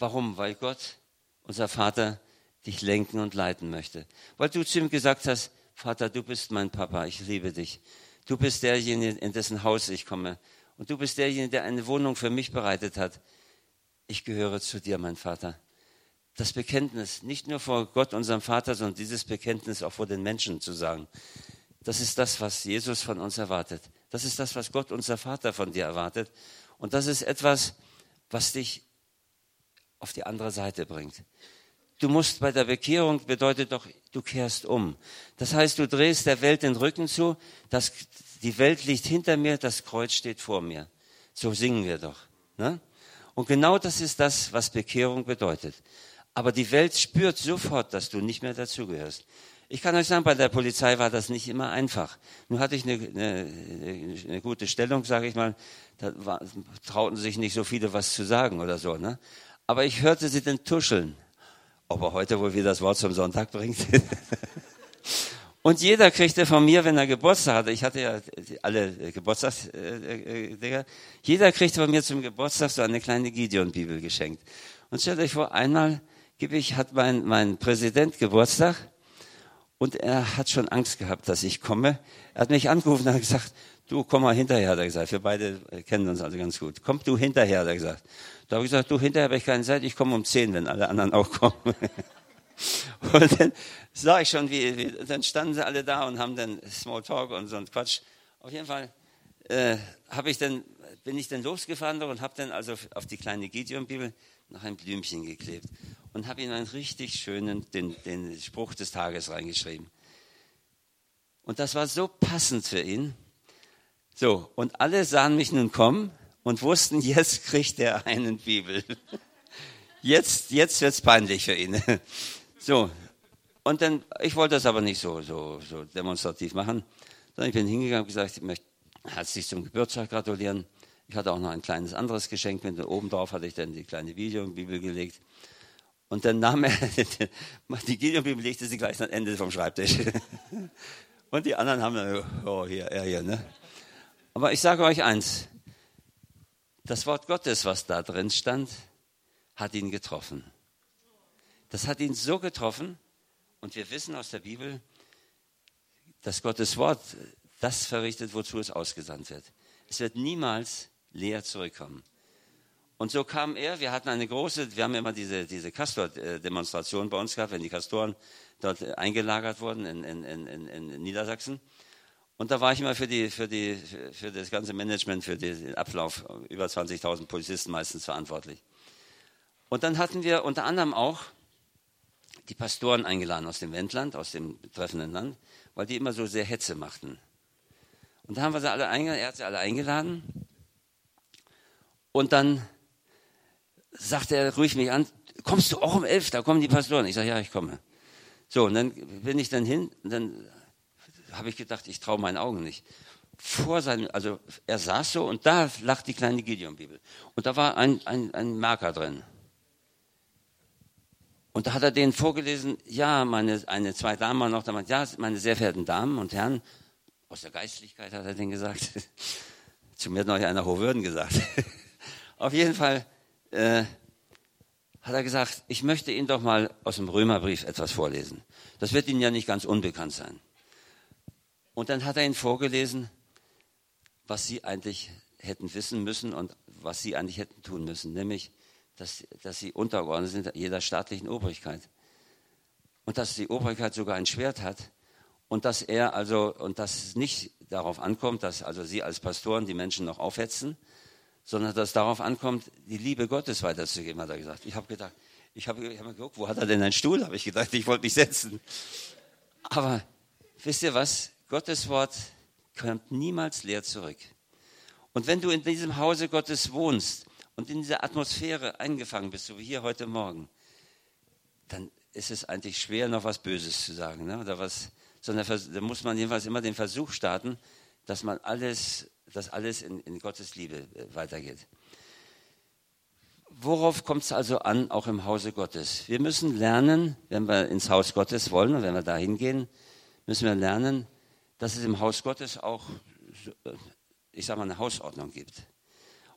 Warum? Weil Gott, unser Vater, dich lenken und leiten möchte. Weil du zu ihm gesagt hast, Vater, du bist mein Papa, ich liebe dich. Du bist derjenige, in dessen Haus ich komme. Und du bist derjenige, der eine Wohnung für mich bereitet hat. Ich gehöre zu dir, mein Vater. Das Bekenntnis, nicht nur vor Gott, unserem Vater, sondern dieses Bekenntnis auch vor den Menschen zu sagen. Das ist das, was Jesus von uns erwartet. Das ist das, was Gott, unser Vater, von dir erwartet. Und das ist etwas, was dich auf die andere Seite bringt. Du musst bei der Bekehrung bedeutet doch, du kehrst um. Das heißt, du drehst der Welt den Rücken zu, das, die Welt liegt hinter mir, das Kreuz steht vor mir. So singen wir doch. Ne? Und genau das ist das, was Bekehrung bedeutet. Aber die Welt spürt sofort, dass du nicht mehr dazugehörst. Ich kann euch sagen, bei der Polizei war das nicht immer einfach. Nun hatte ich eine, eine, eine gute Stellung, sage ich mal. Da war, trauten sich nicht so viele, was zu sagen oder so. Ne? Aber ich hörte sie denn tuscheln. Ob er heute wohl wieder das Wort zum Sonntag bringt. Und jeder kriegte von mir, wenn er Geburtstag hatte, ich hatte ja alle Geburtstagsdinger, äh, äh, jeder kriegte von mir zum Geburtstag so eine kleine Gideon-Bibel geschenkt. Und stellt euch vor, einmal gebe ich, hat mein, mein Präsident Geburtstag und er hat schon Angst gehabt, dass ich komme. Er hat mich angerufen und hat gesagt, du komm mal hinterher, hat er gesagt. Wir beide kennen uns also ganz gut. Komm du hinterher, hat er gesagt. Da habe ich gesagt, du, hinterher habe ich keine Zeit, ich komme um zehn, wenn alle anderen auch kommen. und dann sah ich schon, wie, wie, dann standen sie alle da und haben dann Smalltalk und so ein Quatsch. Auf jeden Fall äh, ich dann, bin ich dann losgefahren und habe dann also auf die kleine Gideon-Bibel noch ein Blümchen geklebt und habe ihnen einen richtig schönen, den, den Spruch des Tages reingeschrieben. Und das war so passend für ihn. So, und alle sahen mich nun kommen und wussten, jetzt kriegt er einen Bibel. Jetzt, jetzt wird's peinlich für ihn. So, und dann, ich wollte das aber nicht so, so, so demonstrativ machen, sondern ich bin hingegangen und gesagt, ich möchte herzlich zum Geburtstag gratulieren. Ich hatte auch noch ein kleines anderes Geschenk mit. Oben drauf hatte ich dann die kleine Videobibel gelegt. Und dann nahm er, die Videobibel legte sie gleich am Ende vom Schreibtisch. Und die anderen haben dann, oh, hier, er hier, ne? Aber ich sage euch eins, das Wort Gottes, was da drin stand, hat ihn getroffen. Das hat ihn so getroffen. Und wir wissen aus der Bibel, dass Gottes Wort das verrichtet, wozu es ausgesandt wird. Es wird niemals leer zurückkommen. Und so kam er, wir hatten eine große, wir haben immer diese, diese Castor-Demonstration bei uns gehabt, wenn die Castoren dort eingelagert wurden in, in, in, in Niedersachsen. Und da war ich immer für, die, für, die, für das ganze Management, für den Ablauf, über 20.000 Polizisten meistens verantwortlich. Und dann hatten wir unter anderem auch die Pastoren eingeladen aus dem Wendland, aus dem betreffenden Land, weil die immer so sehr Hetze machten. Und da haben wir sie alle eingeladen, er hat sie alle eingeladen. Und dann sagte er, ruhig mich an, kommst du auch um elf, da kommen die Pastoren. Ich sage, ja, ich komme. So, und dann bin ich dann hin, und dann habe ich gedacht, ich traue meinen Augen nicht. Vor seinem, also er saß so und da lag die kleine Gideon-Bibel. Und da war ein, ein, ein Marker drin. Und da hat er denen vorgelesen, ja, meine, eine, zwei Damen waren noch da, ja, meine sehr verehrten Damen und Herren, aus der Geistlichkeit hat er denen gesagt. Zu mir hat noch einer Hochwürden gesagt. Auf jeden Fall äh, hat er gesagt, ich möchte Ihnen doch mal aus dem Römerbrief etwas vorlesen. Das wird Ihnen ja nicht ganz unbekannt sein. Und dann hat er Ihnen vorgelesen, was Sie eigentlich hätten wissen müssen und was Sie eigentlich hätten tun müssen, nämlich, dass, dass Sie untergeordnet sind jeder staatlichen Obrigkeit. Und dass die Obrigkeit sogar ein Schwert hat und dass er also, und dass es nicht darauf ankommt, dass also Sie als Pastoren die Menschen noch aufhetzen, sondern dass es darauf ankommt, die Liebe Gottes weiterzugeben, hat er gesagt. Ich habe gedacht, ich habe hab geguckt, wo hat er denn einen Stuhl? Habe ich gedacht, ich wollte mich setzen. Aber wisst ihr was? Gottes Wort kommt niemals leer zurück. Und wenn du in diesem Hause Gottes wohnst und in dieser Atmosphäre eingefangen bist, so wie hier heute Morgen, dann ist es eigentlich schwer, noch was Böses zu sagen. Ne? Oder was, sondern da muss man jedenfalls immer den Versuch starten, dass man alles dass alles in, in Gottes Liebe äh, weitergeht. Worauf kommt es also an, auch im Hause Gottes? Wir müssen lernen, wenn wir ins Haus Gottes wollen und wenn wir da hingehen, müssen wir lernen, dass es im Haus Gottes auch, äh, ich sage mal, eine Hausordnung gibt.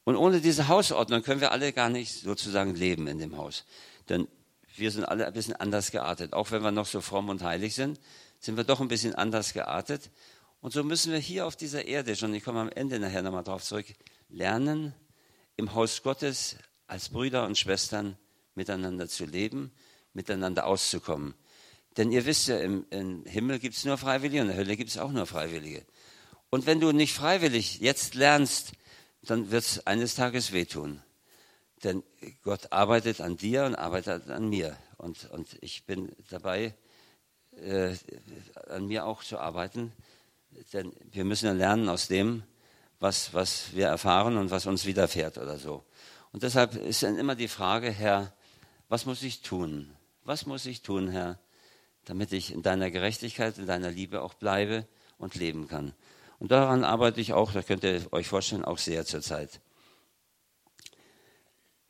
Und ohne diese Hausordnung können wir alle gar nicht sozusagen leben in dem Haus. Denn wir sind alle ein bisschen anders geartet. Auch wenn wir noch so fromm und heilig sind, sind wir doch ein bisschen anders geartet. Und so müssen wir hier auf dieser Erde schon, ich komme am Ende nachher nochmal drauf zurück, lernen, im Haus Gottes als Brüder und Schwestern miteinander zu leben, miteinander auszukommen. Denn ihr wisst ja, im, im Himmel gibt es nur Freiwillige und in der Hölle gibt es auch nur Freiwillige. Und wenn du nicht freiwillig jetzt lernst, dann wird es eines Tages wehtun. Denn Gott arbeitet an dir und arbeitet an mir. Und, und ich bin dabei, äh, an mir auch zu arbeiten, denn wir müssen ja lernen aus dem, was, was wir erfahren und was uns widerfährt oder so. Und deshalb ist dann immer die Frage, Herr, was muss ich tun? Was muss ich tun, Herr, damit ich in deiner Gerechtigkeit, in deiner Liebe auch bleibe und leben kann? Und daran arbeite ich auch, das könnt ihr euch vorstellen, auch sehr zur Zeit.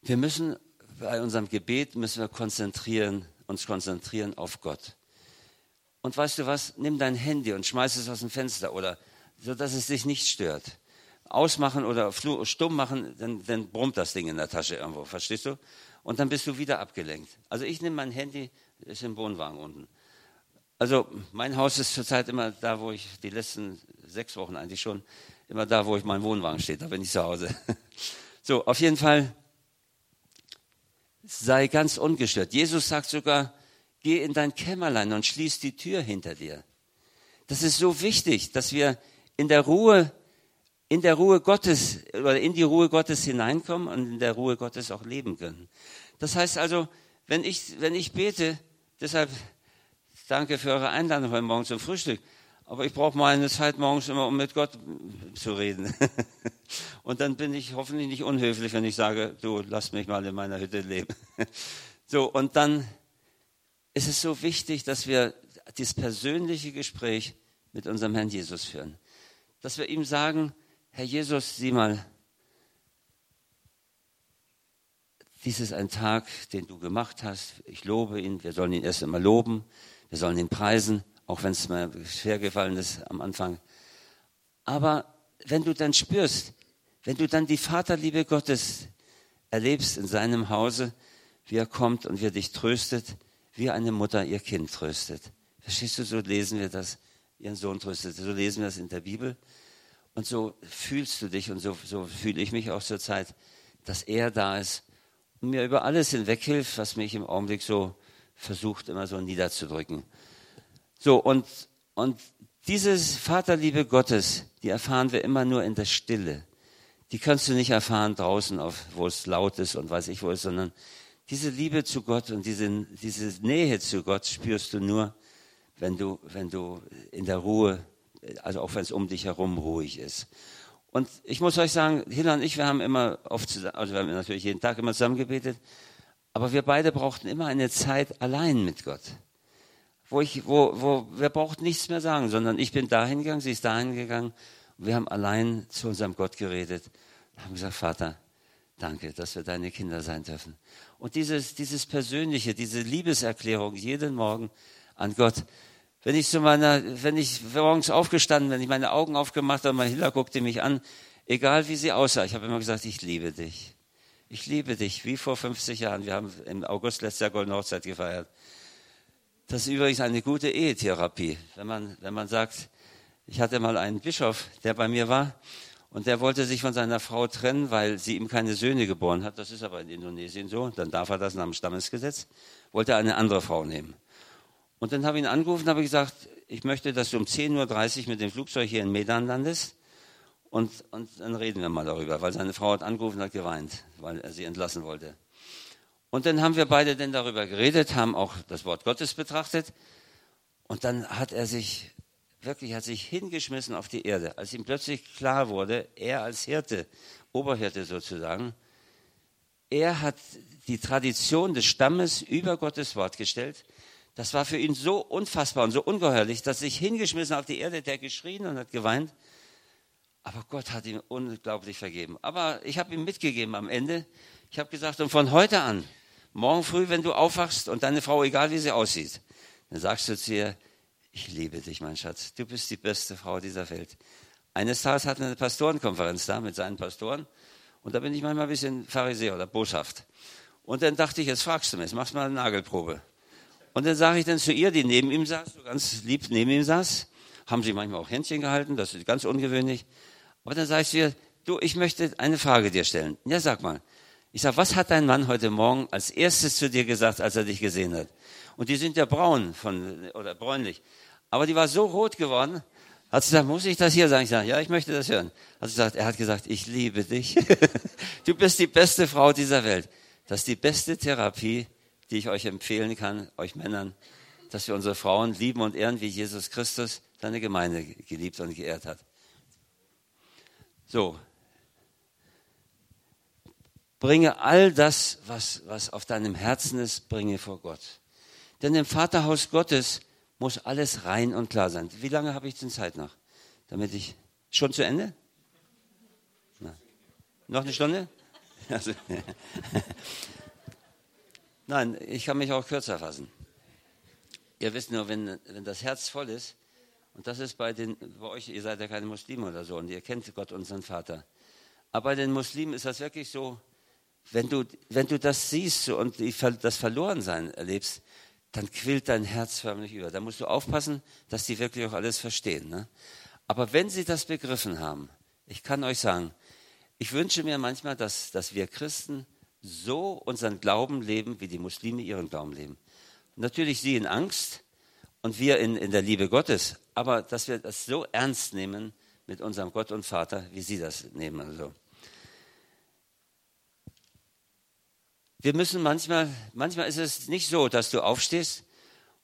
Wir müssen bei unserem Gebet müssen wir konzentrieren, uns konzentrieren auf Gott. Und weißt du was? Nimm dein Handy und schmeiß es aus dem Fenster oder so, dass es dich nicht stört. Ausmachen oder stumm machen, dann, dann brummt das Ding in der Tasche irgendwo, verstehst du? Und dann bist du wieder abgelenkt. Also ich nehme mein Handy, ist im Wohnwagen unten. Also mein Haus ist zurzeit immer da, wo ich die letzten sechs Wochen eigentlich schon, immer da, wo ich mein Wohnwagen steht, da bin ich zu Hause. So, auf jeden Fall sei ganz ungestört. Jesus sagt sogar, Geh in dein Kämmerlein und schließ die Tür hinter dir. Das ist so wichtig, dass wir in der Ruhe, in der Ruhe Gottes oder in die Ruhe Gottes hineinkommen und in der Ruhe Gottes auch leben können. Das heißt also, wenn ich, wenn ich bete, deshalb danke für eure Einladung heute Morgen zum Frühstück. aber ich brauche mal eine Zeit morgens immer, um mit Gott zu reden. Und dann bin ich hoffentlich nicht unhöflich, wenn ich sage, du lass mich mal in meiner Hütte leben. So, und dann ist es so wichtig, dass wir dieses persönliche Gespräch mit unserem Herrn Jesus führen. Dass wir ihm sagen, Herr Jesus, sieh mal, dies ist ein Tag, den du gemacht hast. Ich lobe ihn. Wir sollen ihn erst einmal loben. Wir sollen ihn preisen, auch wenn es mir schwer gefallen ist am Anfang. Aber wenn du dann spürst, wenn du dann die Vaterliebe Gottes erlebst in seinem Hause, wie er kommt und wie er dich tröstet, wie eine Mutter ihr Kind tröstet. Verstehst du, so lesen wir das, ihren Sohn tröstet. So lesen wir das in der Bibel. Und so fühlst du dich und so, so fühle ich mich auch zur Zeit, dass er da ist und mir über alles hinweg hilft, was mich im Augenblick so versucht, immer so niederzudrücken. So, und, und diese Vaterliebe Gottes, die erfahren wir immer nur in der Stille. Die kannst du nicht erfahren draußen, auf, wo es laut ist und weiß ich wo ist, sondern diese Liebe zu Gott und diese, diese Nähe zu Gott spürst du nur, wenn du, wenn du in der Ruhe, also auch wenn es um dich herum ruhig ist. Und ich muss euch sagen, Hilla und ich, wir haben immer oft, also wir haben natürlich jeden Tag immer zusammen gebetet, aber wir beide brauchten immer eine Zeit allein mit Gott. Wo ich, wo, wo, wir brauchten nichts mehr sagen, sondern ich bin dahin gegangen, sie ist dahin gegangen und wir haben allein zu unserem Gott geredet und haben gesagt, Vater, danke, dass wir deine Kinder sein dürfen. Und dieses, dieses Persönliche, diese Liebeserklärung jeden Morgen an Gott, wenn ich zu meiner, wenn ich morgens aufgestanden, wenn ich meine Augen aufgemacht habe, mein Hiller guckte mich an, egal wie sie aussah, ich habe immer gesagt, ich liebe dich. Ich liebe dich, wie vor 50 Jahren. Wir haben im August letztes Jahr Goldene Hochzeit gefeiert. Das ist übrigens eine gute Ehetherapie. Wenn man, wenn man sagt, ich hatte mal einen Bischof, der bei mir war, und der wollte sich von seiner Frau trennen, weil sie ihm keine Söhne geboren hat. Das ist aber in Indonesien so. Dann darf er das nach dem Stammesgesetz. Wollte er eine andere Frau nehmen. Und dann habe ich ihn angerufen habe gesagt, ich möchte, dass du um 10.30 Uhr mit dem Flugzeug hier in Medan landest. Und, und dann reden wir mal darüber, weil seine Frau hat angerufen und hat geweint, weil er sie entlassen wollte. Und dann haben wir beide dann darüber geredet, haben auch das Wort Gottes betrachtet. Und dann hat er sich wirklich, hat sich hingeschmissen auf die Erde, als ihm plötzlich klar wurde, er als Hirte, Oberhirte sozusagen, er hat die Tradition des Stammes über Gottes Wort gestellt das war für ihn so unfassbar und so ungeheuerlich, dass sich hingeschmissen auf die Erde, der geschrien und hat geweint. Aber Gott hat ihm unglaublich vergeben. Aber ich habe ihm mitgegeben am Ende. Ich habe gesagt, und von heute an, morgen früh, wenn du aufwachst und deine Frau, egal wie sie aussieht, dann sagst du zu ihr, ich liebe dich, mein Schatz. Du bist die beste Frau dieser Welt. Eines Tages hatten wir eine Pastorenkonferenz da mit seinen Pastoren. Und da bin ich manchmal ein bisschen Pharisäer oder Boshaft. Und dann dachte ich, jetzt fragst du mich, jetzt machst du mal eine Nagelprobe. Und dann sage ich dann zu ihr, die neben ihm saß, so ganz lieb neben ihm saß, haben sie manchmal auch Händchen gehalten, das ist ganz ungewöhnlich. Aber dann sage ich zu ihr, du, ich möchte eine Frage dir stellen. Ja, sag mal. Ich sage, was hat dein Mann heute Morgen als erstes zu dir gesagt, als er dich gesehen hat? Und die sind ja braun von, oder bräunlich. Aber die war so rot geworden, hat sie gesagt, muss ich das hier sagen? Ich sage, ja, ich möchte das hören. Hat sie gesagt, er hat gesagt, ich liebe dich. du bist die beste Frau dieser Welt. Das ist die beste Therapie, die ich euch empfehlen kann, euch Männern, dass wir unsere Frauen lieben und ehren, wie Jesus Christus seine Gemeinde geliebt und geehrt hat. So. Bringe all das, was, was auf deinem Herzen ist, bringe vor Gott. Denn im Vaterhaus Gottes muss alles rein und klar sein. Wie lange habe ich denn Zeit noch? Damit ich. Schon zu Ende? Na. Noch eine Stunde? Also, Nein, ich kann mich auch kürzer fassen. Ihr wisst nur, wenn, wenn das Herz voll ist, und das ist bei den, bei euch, ihr seid ja keine Muslime oder so, und ihr kennt Gott, unseren Vater. Aber bei den Muslimen ist das wirklich so, wenn du, wenn du das siehst und die, das Verlorensein erlebst, dann quillt dein Herz förmlich über. Da musst du aufpassen, dass die wirklich auch alles verstehen. Ne? Aber wenn sie das begriffen haben, ich kann euch sagen, ich wünsche mir manchmal, dass, dass wir Christen so unseren Glauben leben, wie die Muslime ihren Glauben leben. Natürlich sie in Angst und wir in, in der Liebe Gottes, aber dass wir das so ernst nehmen mit unserem Gott und Vater, wie sie das nehmen. Also. Wir müssen manchmal, manchmal ist es nicht so, dass du aufstehst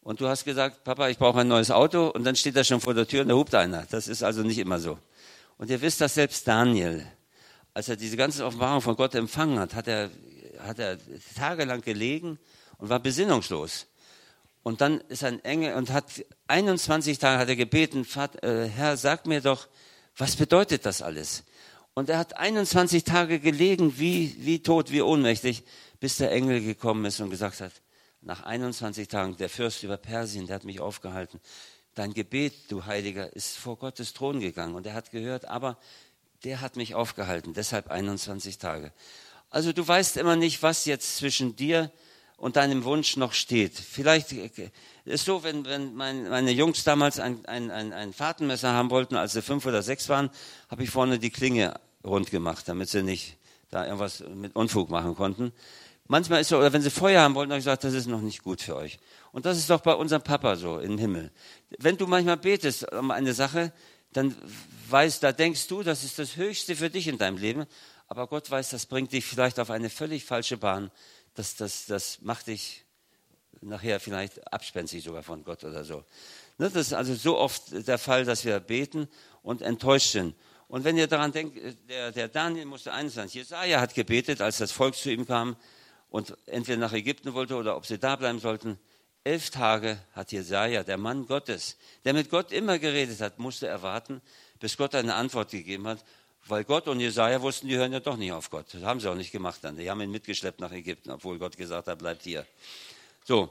Und du hast gesagt, Papa, ich brauche ein neues Auto und dann steht er schon vor der Tür und da hupt einer. Das ist also nicht immer so. Und ihr wisst, dass selbst Daniel, als er diese ganze Offenbarung von Gott empfangen hat, hat er, hat er tagelang gelegen und war besinnungslos. Und dann ist ein Engel und hat 21 Tage hat er gebeten, äh, Herr, sag mir doch, was bedeutet das alles? Und er hat 21 Tage gelegen, wie, wie tot, wie ohnmächtig, bis der Engel gekommen ist und gesagt hat, nach 21 Tagen, der Fürst über Persien, der hat mich aufgehalten. Dein Gebet, du Heiliger, ist vor Gottes Thron gegangen. Und er hat gehört, aber der hat mich aufgehalten, deshalb 21 Tage. Also du weißt immer nicht, was jetzt zwischen dir und deinem Wunsch noch steht. Vielleicht ist es so, wenn, wenn mein, meine Jungs damals ein, ein, ein, ein Fahrtenmesser haben wollten, als sie fünf oder sechs waren, habe ich vorne die Klinge rund gemacht, damit sie nicht da irgendwas mit Unfug machen konnten. Manchmal ist so, oder wenn sie Feuer haben wollten, habe ich gesagt, das ist noch nicht gut für euch. Und das ist doch bei unserem Papa so im Himmel. Wenn du manchmal betest um eine Sache, dann weißt, da denkst du, das ist das Höchste für dich in deinem Leben. Aber Gott weiß, das bringt dich vielleicht auf eine völlig falsche Bahn. Das, das, das macht dich nachher vielleicht abspenstig sogar von Gott oder so. Ne, das ist also so oft der Fall, dass wir beten und enttäuscht sind. Und wenn ihr daran denkt, der, der Daniel musste eines sein. Jesaja hat gebetet, als das Volk zu ihm kam und entweder nach Ägypten wollte oder ob sie da bleiben sollten. Elf Tage hat Jesaja, der Mann Gottes, der mit Gott immer geredet hat, musste erwarten, bis Gott eine Antwort gegeben hat, weil Gott und Jesaja wussten, die hören ja doch nicht auf Gott. Das haben sie auch nicht gemacht dann. Die haben ihn mitgeschleppt nach Ägypten, obwohl Gott gesagt hat, bleibt hier. So.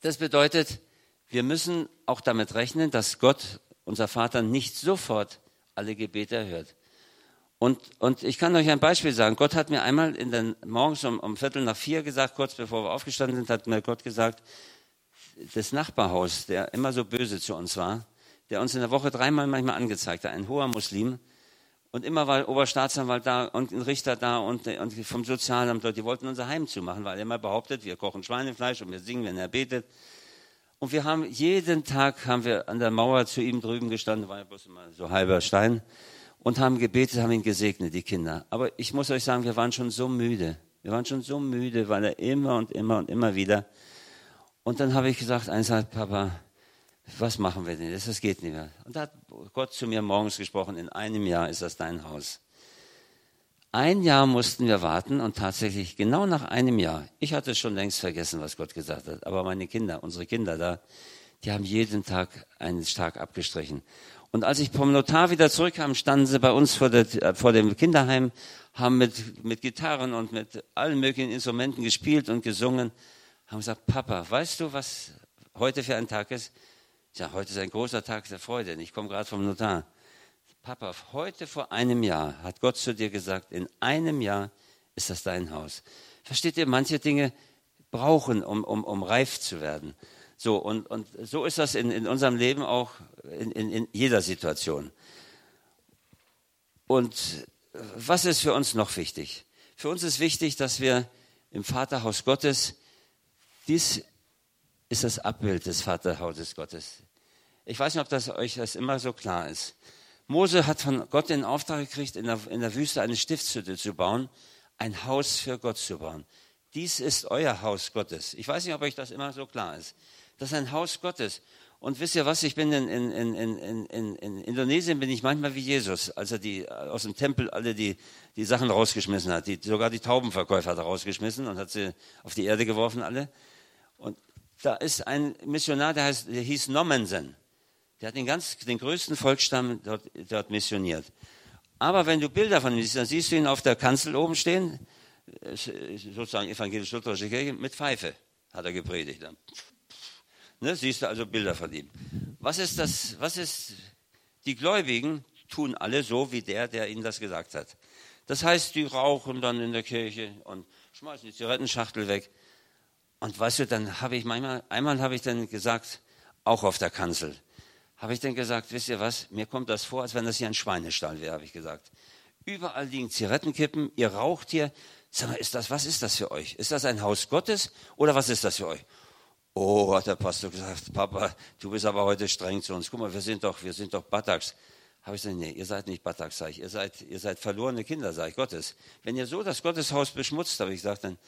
Das bedeutet, wir müssen auch damit rechnen, dass Gott, unser Vater, nicht sofort alle Gebete erhört. Und, und ich kann euch ein Beispiel sagen. Gott hat mir einmal in den, morgens um, um Viertel nach vier gesagt, kurz bevor wir aufgestanden sind, hat mir Gott gesagt, das Nachbarhaus, der immer so böse zu uns war, der uns in der Woche dreimal manchmal angezeigt hat, ein hoher Muslim, und immer war Oberstaatsanwalt da und ein Richter da und, und vom Sozialamt dort. Die wollten unser Heim zumachen, weil er immer behauptet, wir kochen Schweinefleisch und wir singen, wenn er betet. Und wir haben jeden Tag haben wir an der Mauer zu ihm drüben gestanden, war ja bloß immer so halber Stein und haben gebetet, haben ihn gesegnet, die Kinder. Aber ich muss euch sagen, wir waren schon so müde. Wir waren schon so müde, weil er immer und immer und immer wieder. Und dann habe ich gesagt, eins hat Papa, was machen wir denn? Das, das geht nicht mehr. Und da hat Gott zu mir morgens gesprochen, in einem Jahr ist das dein Haus. Ein Jahr mussten wir warten und tatsächlich genau nach einem Jahr, ich hatte schon längst vergessen, was Gott gesagt hat, aber meine Kinder, unsere Kinder da, die haben jeden Tag einen Tag abgestrichen. Und als ich vom Notar wieder zurückkam, standen sie bei uns vor, der, äh, vor dem Kinderheim, haben mit, mit Gitarren und mit allen möglichen Instrumenten gespielt und gesungen, haben gesagt, Papa, weißt du, was heute für ein Tag ist? Ich sage, heute ist ein großer Tag der Freude. Ich komme gerade vom Notar. Papa, heute vor einem Jahr hat Gott zu dir gesagt, in einem Jahr ist das dein Haus. Versteht ihr, manche Dinge brauchen, um, um, um reif zu werden. So, und, und so ist das in, in unserem Leben auch in, in, in jeder Situation. Und was ist für uns noch wichtig? Für uns ist wichtig, dass wir im Vaterhaus Gottes, dies ist das Abbild des Vaterhauses Gottes. Ich weiß nicht, ob das euch das immer so klar ist. Mose hat von Gott den Auftrag gekriegt, in der, in der Wüste eine Stiftshütte zu bauen, ein Haus für Gott zu bauen. Dies ist euer Haus Gottes. Ich weiß nicht, ob euch das immer so klar ist. Das ist ein Haus Gottes. Und wisst ihr was, ich bin in, in, in, in, in Indonesien, bin ich manchmal wie Jesus, als er die, aus dem Tempel alle die, die Sachen rausgeschmissen hat. Die, sogar die Taubenverkäufer hat er rausgeschmissen und hat sie auf die Erde geworfen alle. Und da ist ein Missionar, der, heißt, der hieß Nommensen. Der hat den, ganz, den größten Volksstamm dort, dort missioniert. Aber wenn du Bilder von ihm siehst, dann siehst du ihn auf der Kanzel oben stehen, äh, sozusagen evangelisch-lutherische Kirche, mit Pfeife hat er gepredigt. Ne, siehst du also Bilder von ihm. Was ist das? Was ist? Die Gläubigen tun alle so wie der, der ihnen das gesagt hat. Das heißt, die rauchen dann in der Kirche und schmeißen die Zigarettenschachtel weg. Und weißt du, dann habe ich manchmal, einmal habe ich dann gesagt, auch auf der Kanzel, habe ich dann gesagt, wisst ihr was, mir kommt das vor, als wenn das hier ein Schweinestall wäre, habe ich gesagt. Überall liegen Zigarettenkippen, ihr raucht hier. Sag mal, ist das, was ist das für euch? Ist das ein Haus Gottes oder was ist das für euch? Oh, hat der Pastor gesagt, Papa, du bist aber heute streng zu uns. Guck mal, wir sind doch, wir sind doch Bataks. Habe ich gesagt, nee, ihr seid nicht Bataks, sag ich. Ihr seid, ihr seid verlorene Kinder, sag ich, Gottes. Wenn ihr so das Gotteshaus beschmutzt, habe ich gesagt, dann,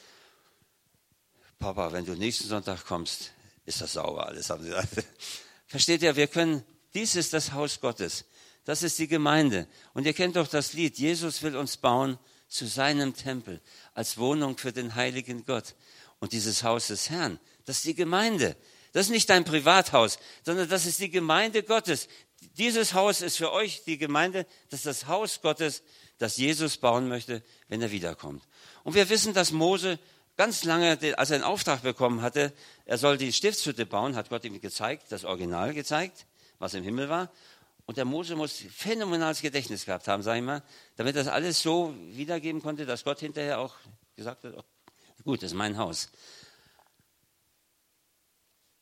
Papa, wenn du nächsten Sonntag kommst, ist das sauber alles, haben sie gesagt. Versteht ihr, wir können, dies ist das Haus Gottes. Das ist die Gemeinde. Und ihr kennt doch das Lied, Jesus will uns bauen zu seinem Tempel als Wohnung für den heiligen Gott. Und dieses Haus des Herrn, das ist die Gemeinde. Das ist nicht dein Privathaus, sondern das ist die Gemeinde Gottes. Dieses Haus ist für euch die Gemeinde, das ist das Haus Gottes, das Jesus bauen möchte, wenn er wiederkommt. Und wir wissen, dass Mose ganz lange, als er einen Auftrag bekommen hatte, er soll die Stiftshütte bauen, hat Gott ihm gezeigt, das Original gezeigt, was im Himmel war. Und der Mose muss phänomenales Gedächtnis gehabt haben, sage ich mal, damit das alles so wiedergeben konnte, dass Gott hinterher auch gesagt hat, gut, das ist mein Haus.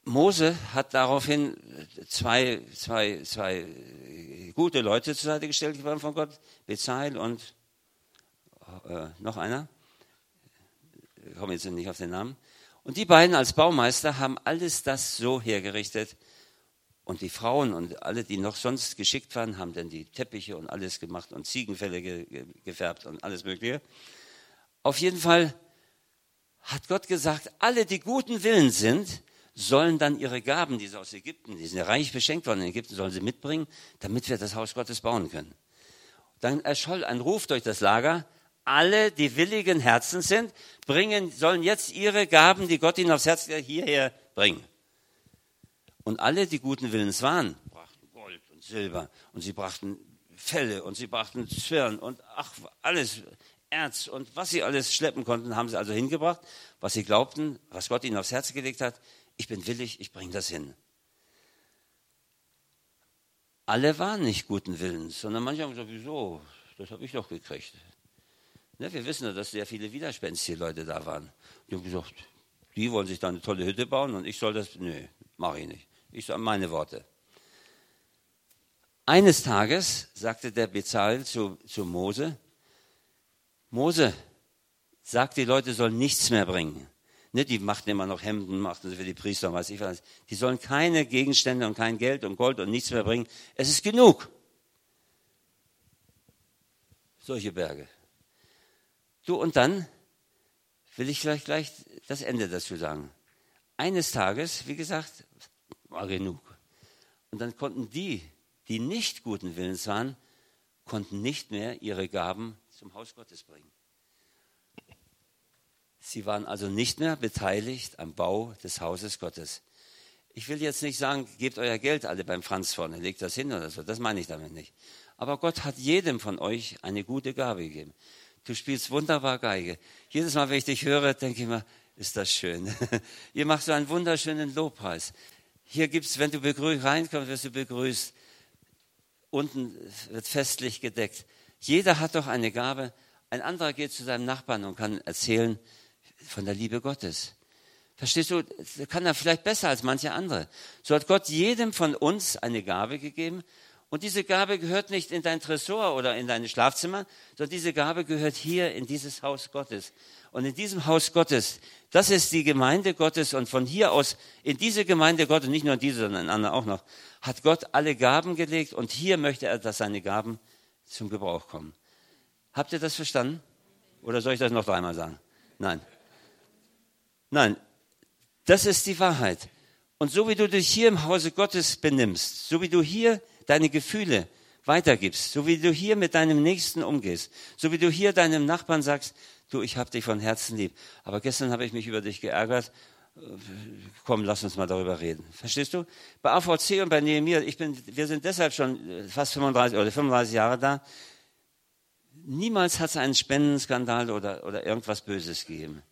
Mose hat daraufhin zwei, zwei, zwei gute Leute zur Seite gestellt worden von Gott, Bezail und äh, noch einer, ich komme jetzt nicht auf den Namen. Und die beiden als Baumeister haben alles das so hergerichtet, und die Frauen und alle, die noch sonst geschickt waren, haben dann die Teppiche und alles gemacht und Ziegenfälle ge gefärbt und alles Mögliche. Auf jeden Fall hat Gott gesagt, alle, die guten Willen sind, sollen dann ihre Gaben, die sie aus Ägypten, die sind ja reich beschenkt worden in Ägypten, sollen sie mitbringen, damit wir das Haus Gottes bauen können. Dann erscholl ein Ruf durch das Lager, alle, die willigen Herzen sind, bringen, sollen jetzt ihre Gaben, die Gott ihnen aufs Herz hierher bringen. Und alle, die guten Willens waren, brachten Gold und Silber und sie brachten Felle und sie brachten Zwirn und ach, alles, Erz und was sie alles schleppen konnten, haben sie also hingebracht, was sie glaubten, was Gott ihnen aufs Herz gelegt hat. Ich bin willig, ich bringe das hin. Alle waren nicht guten Willens, sondern manche haben gesagt, wieso? Das habe ich doch gekriegt. Ne, wir wissen ja, dass sehr viele widerspenstige Leute da waren. Die haben gesagt, die wollen sich da eine tolle Hütte bauen und ich soll das, nö, mache ich nicht. Ich sage meine Worte. Eines Tages sagte der Bezahel zu, zu Mose, Mose, sagt, die Leute sollen nichts mehr bringen. Ne, die machten immer noch Hemden, machten sie für die Priester, weiß ich was. Die sollen keine Gegenstände und kein Geld und Gold und nichts mehr bringen. Es ist genug. Solche Berge. Du, und dann will ich vielleicht gleich das Ende dazu sagen. Eines Tages, wie gesagt, war genug. Und dann konnten die, die nicht guten Willens waren, konnten nicht mehr ihre Gaben zum Haus Gottes bringen. Sie waren also nicht mehr beteiligt am Bau des Hauses Gottes. Ich will jetzt nicht sagen, gebt euer Geld alle beim Franz vorne, legt das hin oder so, das meine ich damit nicht. Aber Gott hat jedem von euch eine gute Gabe gegeben. Du spielst wunderbar Geige. Jedes Mal, wenn ich dich höre, denke ich mir, ist das schön. Ihr macht so einen wunderschönen Lobpreis. Hier gibt es, wenn du reinkommst, wirst du begrüßt. Unten wird festlich gedeckt. Jeder hat doch eine Gabe. Ein anderer geht zu seinem Nachbarn und kann erzählen von der Liebe Gottes. Verstehst du? Kann er vielleicht besser als manche andere. So hat Gott jedem von uns eine Gabe gegeben. Und diese Gabe gehört nicht in dein Tresor oder in dein Schlafzimmer, sondern diese Gabe gehört hier in dieses Haus Gottes. Und in diesem Haus Gottes, das ist die Gemeinde Gottes. Und von hier aus, in diese Gemeinde Gottes, nicht nur in diese, sondern in andere auch noch, hat Gott alle Gaben gelegt. Und hier möchte er, dass seine Gaben zum Gebrauch kommen. Habt ihr das verstanden? Oder soll ich das noch dreimal sagen? Nein. Nein. Das ist die Wahrheit. Und so wie du dich hier im Hause Gottes benimmst, so wie du hier deine Gefühle weitergibst, so wie du hier mit deinem Nächsten umgehst, so wie du hier deinem Nachbarn sagst, du, ich habe dich von Herzen lieb. Aber gestern habe ich mich über dich geärgert. Komm, lass uns mal darüber reden. Verstehst du? Bei AVC und bei Nehemiah, ich bin, wir sind deshalb schon fast 35 oder 35 Jahre da. Niemals hat es einen Spendenskandal oder, oder irgendwas Böses gegeben.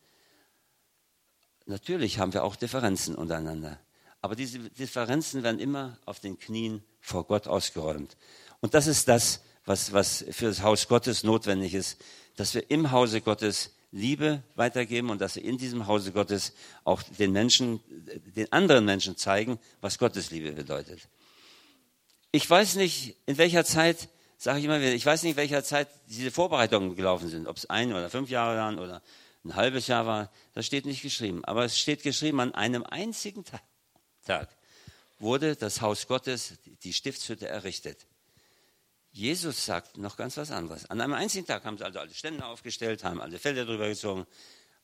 Natürlich haben wir auch Differenzen untereinander. Aber diese Differenzen werden immer auf den Knien vor Gott ausgeräumt. Und das ist das, was, was für das Haus Gottes notwendig ist, dass wir im Hause Gottes Liebe weitergeben und dass wir in diesem Hause Gottes auch den Menschen, den anderen Menschen zeigen, was Gottes Liebe bedeutet. Ich weiß nicht, in welcher Zeit, sage ich immer wieder, ich weiß nicht, in welcher Zeit diese Vorbereitungen gelaufen sind, ob es ein oder fünf Jahre waren oder ein halbes Jahr war, das steht nicht geschrieben. Aber es steht geschrieben, an einem einzigen Tag wurde das Haus Gottes, die Stiftshütte errichtet. Jesus sagt noch ganz was anderes. An einem einzigen Tag haben sie also alle Stände aufgestellt, haben alle Felder drüber gezogen.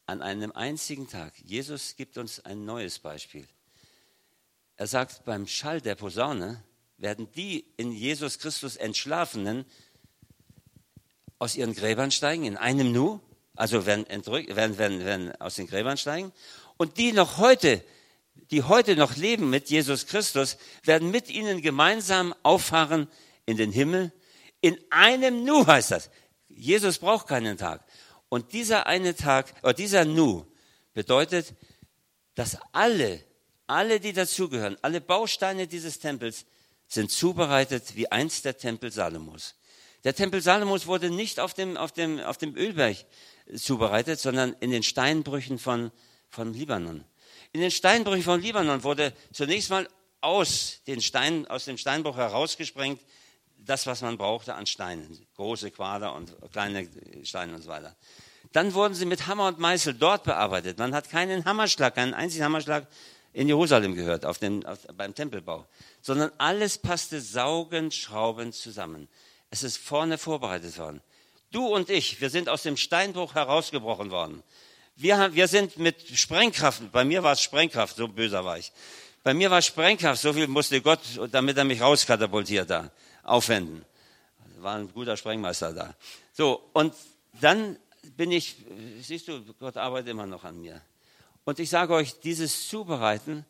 An einem einzigen Tag. Jesus gibt uns ein neues Beispiel. Er sagt, beim Schall der Posaune werden die in Jesus Christus Entschlafenen aus ihren Gräbern steigen, in einem Nu, also werden, entrück, werden, werden, werden aus den Gräbern steigen. Und die noch heute, die heute noch leben mit Jesus Christus, werden mit ihnen gemeinsam auffahren in den Himmel. In einem Nu heißt das. Jesus braucht keinen Tag. Und dieser eine Tag, oder dieser Nu, bedeutet, dass alle, alle, die dazugehören, alle Bausteine dieses Tempels sind zubereitet wie einst der Tempel Salomos. Der Tempel Salomos wurde nicht auf dem, auf dem, auf dem Ölberg zubereitet, sondern in den Steinbrüchen von, von Libanon. In den Steinbrüchen von Libanon wurde zunächst mal aus, den Stein, aus dem Steinbruch herausgesprengt das, was man brauchte an Steinen, große Quader und kleine Steine und so weiter. Dann wurden sie mit Hammer und Meißel dort bearbeitet. Man hat keinen Hammerschlag, keinen einzigen Hammerschlag in Jerusalem gehört, auf dem, auf, beim Tempelbau, sondern alles passte saugend, schraubend zusammen. Es ist vorne vorbereitet worden. Du und ich, wir sind aus dem Steinbruch herausgebrochen worden. Wir, wir sind mit Sprengkraft, bei mir war es Sprengkraft, so böser war ich. Bei mir war Sprengkraft, so viel musste Gott, damit er mich rauskatapultiert da, aufwenden. War ein guter Sprengmeister da. So, und dann bin ich, siehst du, Gott arbeitet immer noch an mir. Und ich sage euch, dieses Zubereiten,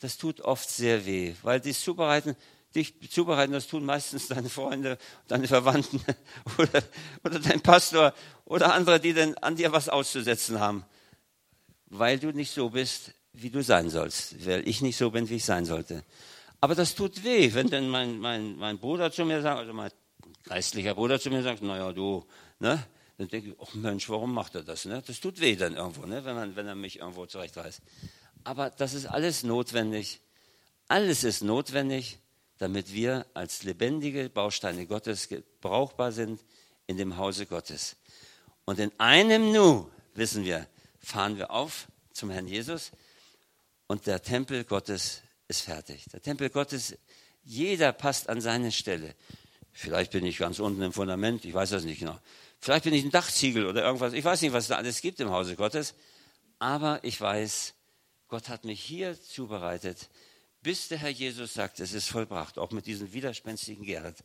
das tut oft sehr weh, weil dieses Zubereiten, dich zubereiten, das tun meistens deine Freunde, deine Verwandten oder, oder dein Pastor oder andere, die denn an dir was auszusetzen haben, weil du nicht so bist, wie du sein sollst, weil ich nicht so bin, wie ich sein sollte. Aber das tut weh, wenn denn mein, mein, mein Bruder zu mir sagt, also mein geistlicher Bruder zu mir sagt, naja, du, ne? Dann denke ich, oh Mensch, warum macht er das? Ne? Das tut weh dann irgendwo, ne? wenn, man, wenn er mich irgendwo zurechtreißt. Aber das ist alles notwendig. Alles ist notwendig, damit wir als lebendige Bausteine Gottes brauchbar sind in dem Hause Gottes. Und in einem Nu, wissen wir, fahren wir auf zum Herrn Jesus und der Tempel Gottes ist fertig. Der Tempel Gottes, jeder passt an seine Stelle. Vielleicht bin ich ganz unten im Fundament, ich weiß das nicht genau. Vielleicht bin ich ein Dachziegel oder irgendwas. Ich weiß nicht, was da alles gibt im Hause Gottes. Aber ich weiß, Gott hat mich hier zubereitet, bis der Herr Jesus sagt, es ist vollbracht, auch mit diesem widerspenstigen Gerrit,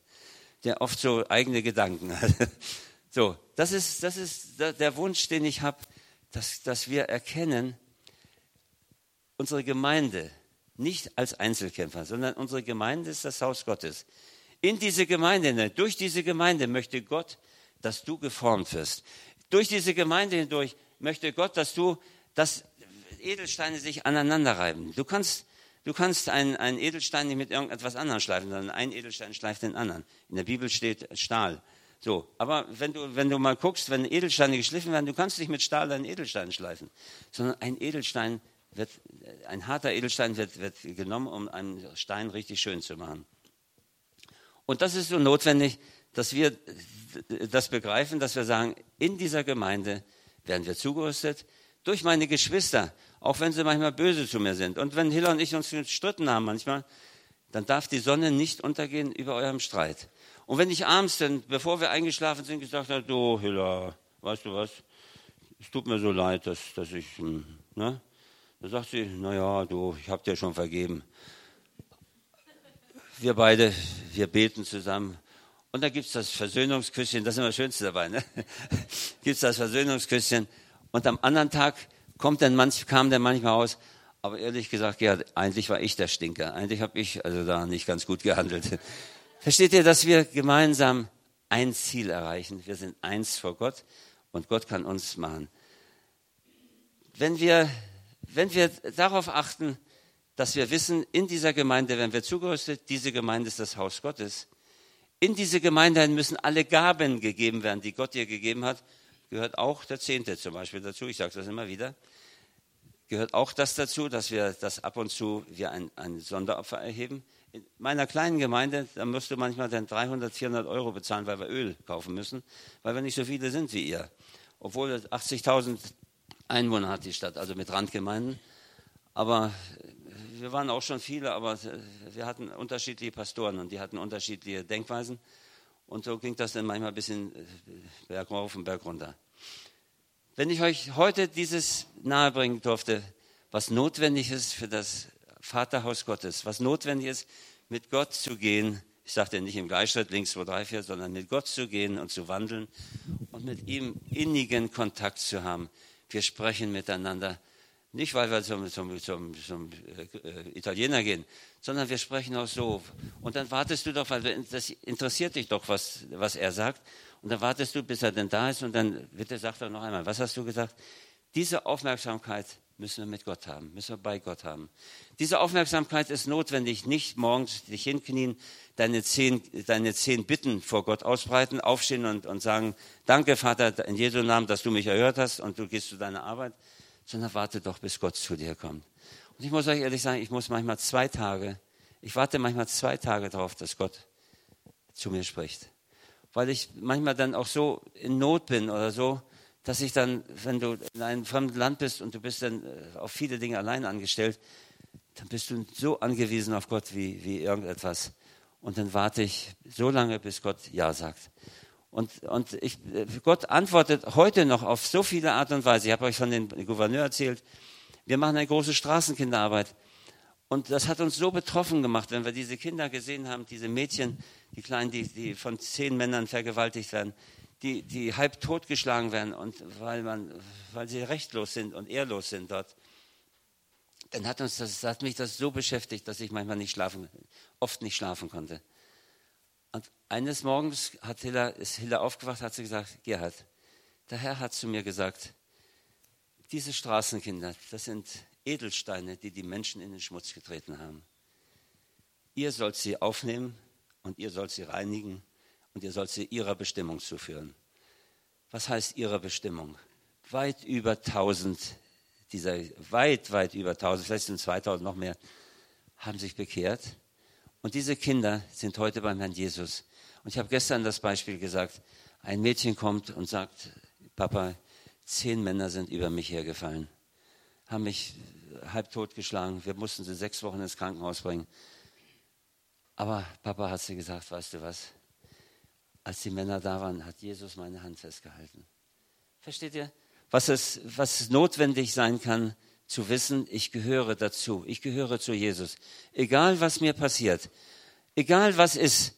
der oft so eigene Gedanken hat. So, das ist, das ist der Wunsch, den ich habe, dass, dass wir erkennen, unsere Gemeinde nicht als Einzelkämpfer, sondern unsere Gemeinde ist das Haus Gottes. In diese Gemeinde, durch diese Gemeinde möchte Gott, dass du geformt wirst. Durch diese Gemeinde hindurch möchte Gott, dass du, dass Edelsteine sich aneinander reiben. Du kannst Du kannst einen, einen Edelstein nicht mit irgendetwas anderem schleifen, sondern ein Edelstein schleift den anderen. In der Bibel steht Stahl. So, aber wenn du, wenn du mal guckst, wenn Edelsteine geschliffen werden, du kannst nicht mit Stahl einen Edelstein schleifen, sondern ein Edelstein wird, ein harter Edelstein wird, wird genommen, um einen Stein richtig schön zu machen. Und das ist so notwendig, dass wir das begreifen, dass wir sagen, in dieser Gemeinde werden wir zugerüstet durch meine Geschwister, auch wenn sie manchmal böse zu mir sind. Und wenn Hiller und ich uns gestritten haben manchmal, dann darf die Sonne nicht untergehen über eurem Streit. Und wenn ich abends, denn, bevor wir eingeschlafen sind, gesagt habe, du Hiller, weißt du was, es tut mir so leid, dass, dass ich, hm, ne? Da sagt sie, naja, du, ich habe dir schon vergeben. Wir beide, wir beten zusammen. Und da gibt es das Versöhnungsküsschen, das ist immer das Schönste dabei, ne? gibt es das Versöhnungsküsschen. Und am anderen Tag kommt dann manch, kam der manchmal aus, aber ehrlich gesagt, ja, eigentlich war ich der Stinker. Eigentlich habe ich also da nicht ganz gut gehandelt. Versteht ihr, dass wir gemeinsam ein Ziel erreichen? Wir sind eins vor Gott und Gott kann uns machen. Wenn wir, wenn wir darauf achten, dass wir wissen, in dieser Gemeinde werden wir zugerüstet, diese Gemeinde ist das Haus Gottes. In diese Gemeinde müssen alle Gaben gegeben werden, die Gott dir gegeben hat. Gehört auch der Zehnte zum Beispiel dazu. Ich sage das immer wieder gehört auch das dazu, dass wir das ab und zu wir ein, ein Sonderopfer erheben. In meiner kleinen Gemeinde, da musst du manchmal dann 300, 400 Euro bezahlen, weil wir Öl kaufen müssen, weil wir nicht so viele sind wie ihr. Obwohl 80.000 Einwohner hat die Stadt, also mit Randgemeinden. Aber wir waren auch schon viele, aber wir hatten unterschiedliche Pastoren und die hatten unterschiedliche Denkweisen. Und so ging das dann manchmal ein bisschen Berg rauf und Berg runter. Wenn ich euch heute dieses nahebringen durfte, was notwendig ist für das Vaterhaus Gottes, was notwendig ist, mit Gott zu gehen. Ich sagte nicht im Gleichschritt links, zwei, drei, vier, sondern mit Gott zu gehen und zu wandeln und mit ihm innigen Kontakt zu haben. Wir sprechen miteinander. Nicht, weil wir zum, zum, zum, zum äh, Italiener gehen, sondern wir sprechen auch so. Und dann wartest du doch, weil das interessiert dich doch, was, was er sagt. Und dann wartest du, bis er denn da ist. Und dann bitte sagt er noch einmal, was hast du gesagt? Diese Aufmerksamkeit müssen wir mit Gott haben, müssen wir bei Gott haben. Diese Aufmerksamkeit ist notwendig, nicht morgens dich hinknien, deine zehn, deine zehn Bitten vor Gott ausbreiten, aufstehen und, und sagen, danke Vater in Jesu Namen, dass du mich erhört hast und du gehst zu deiner Arbeit, sondern warte doch, bis Gott zu dir kommt. Und ich muss euch ehrlich sagen, ich muss manchmal zwei Tage, ich warte manchmal zwei Tage darauf, dass Gott zu mir spricht. Weil ich manchmal dann auch so in Not bin oder so, dass ich dann, wenn du in einem fremden Land bist und du bist dann äh, auf viele Dinge allein angestellt, dann bist du so angewiesen auf Gott wie, wie irgendetwas. Und dann warte ich so lange, bis Gott Ja sagt. Und, und ich, äh, Gott antwortet heute noch auf so viele Art und Weise. Ich habe euch von dem Gouverneur erzählt. Wir machen eine große Straßenkinderarbeit. Und das hat uns so betroffen gemacht, wenn wir diese Kinder gesehen haben, diese Mädchen, die Kleinen, die, die von zehn Männern vergewaltigt werden die, die halb totgeschlagen werden und weil, man, weil sie rechtlos sind und ehrlos sind dort, dann hat, uns das, hat mich das so beschäftigt, dass ich manchmal nicht schlafen, oft nicht schlafen konnte. Und eines Morgens hat Hilla, ist Hilla aufgewacht, hat sie gesagt, Gerhard, der Herr hat zu mir gesagt, diese Straßenkinder, das sind Edelsteine, die die Menschen in den Schmutz getreten haben. Ihr sollt sie aufnehmen und ihr sollt sie reinigen und ihr sollt sie ihrer Bestimmung zuführen. Was heißt ihrer Bestimmung? Weit über 1000 dieser, weit, weit über 1000, vielleicht sind 2000 noch mehr, haben sich bekehrt. Und diese Kinder sind heute beim Herrn Jesus. Und ich habe gestern das Beispiel gesagt, ein Mädchen kommt und sagt, Papa, zehn Männer sind über mich hergefallen, haben mich halbtot geschlagen, wir mussten sie sechs Wochen ins Krankenhaus bringen. Aber Papa hat sie gesagt, weißt du was, als die Männer da waren, hat Jesus meine Hand festgehalten. Versteht ihr? Was es, was notwendig sein kann, zu wissen, ich gehöre dazu, ich gehöre zu Jesus. Egal was mir passiert, egal was ist,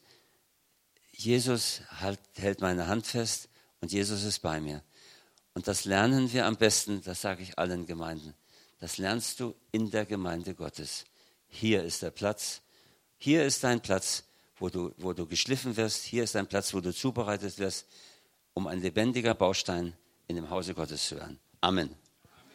Jesus halt, hält meine Hand fest und Jesus ist bei mir. Und das lernen wir am besten, das sage ich allen Gemeinden. Das lernst du in der Gemeinde Gottes. Hier ist der Platz, hier ist dein Platz wo du, wo du geschliffen wirst. Hier ist ein Platz, wo du zubereitet wirst, um ein lebendiger Baustein in dem Hause Gottes zu werden. Amen.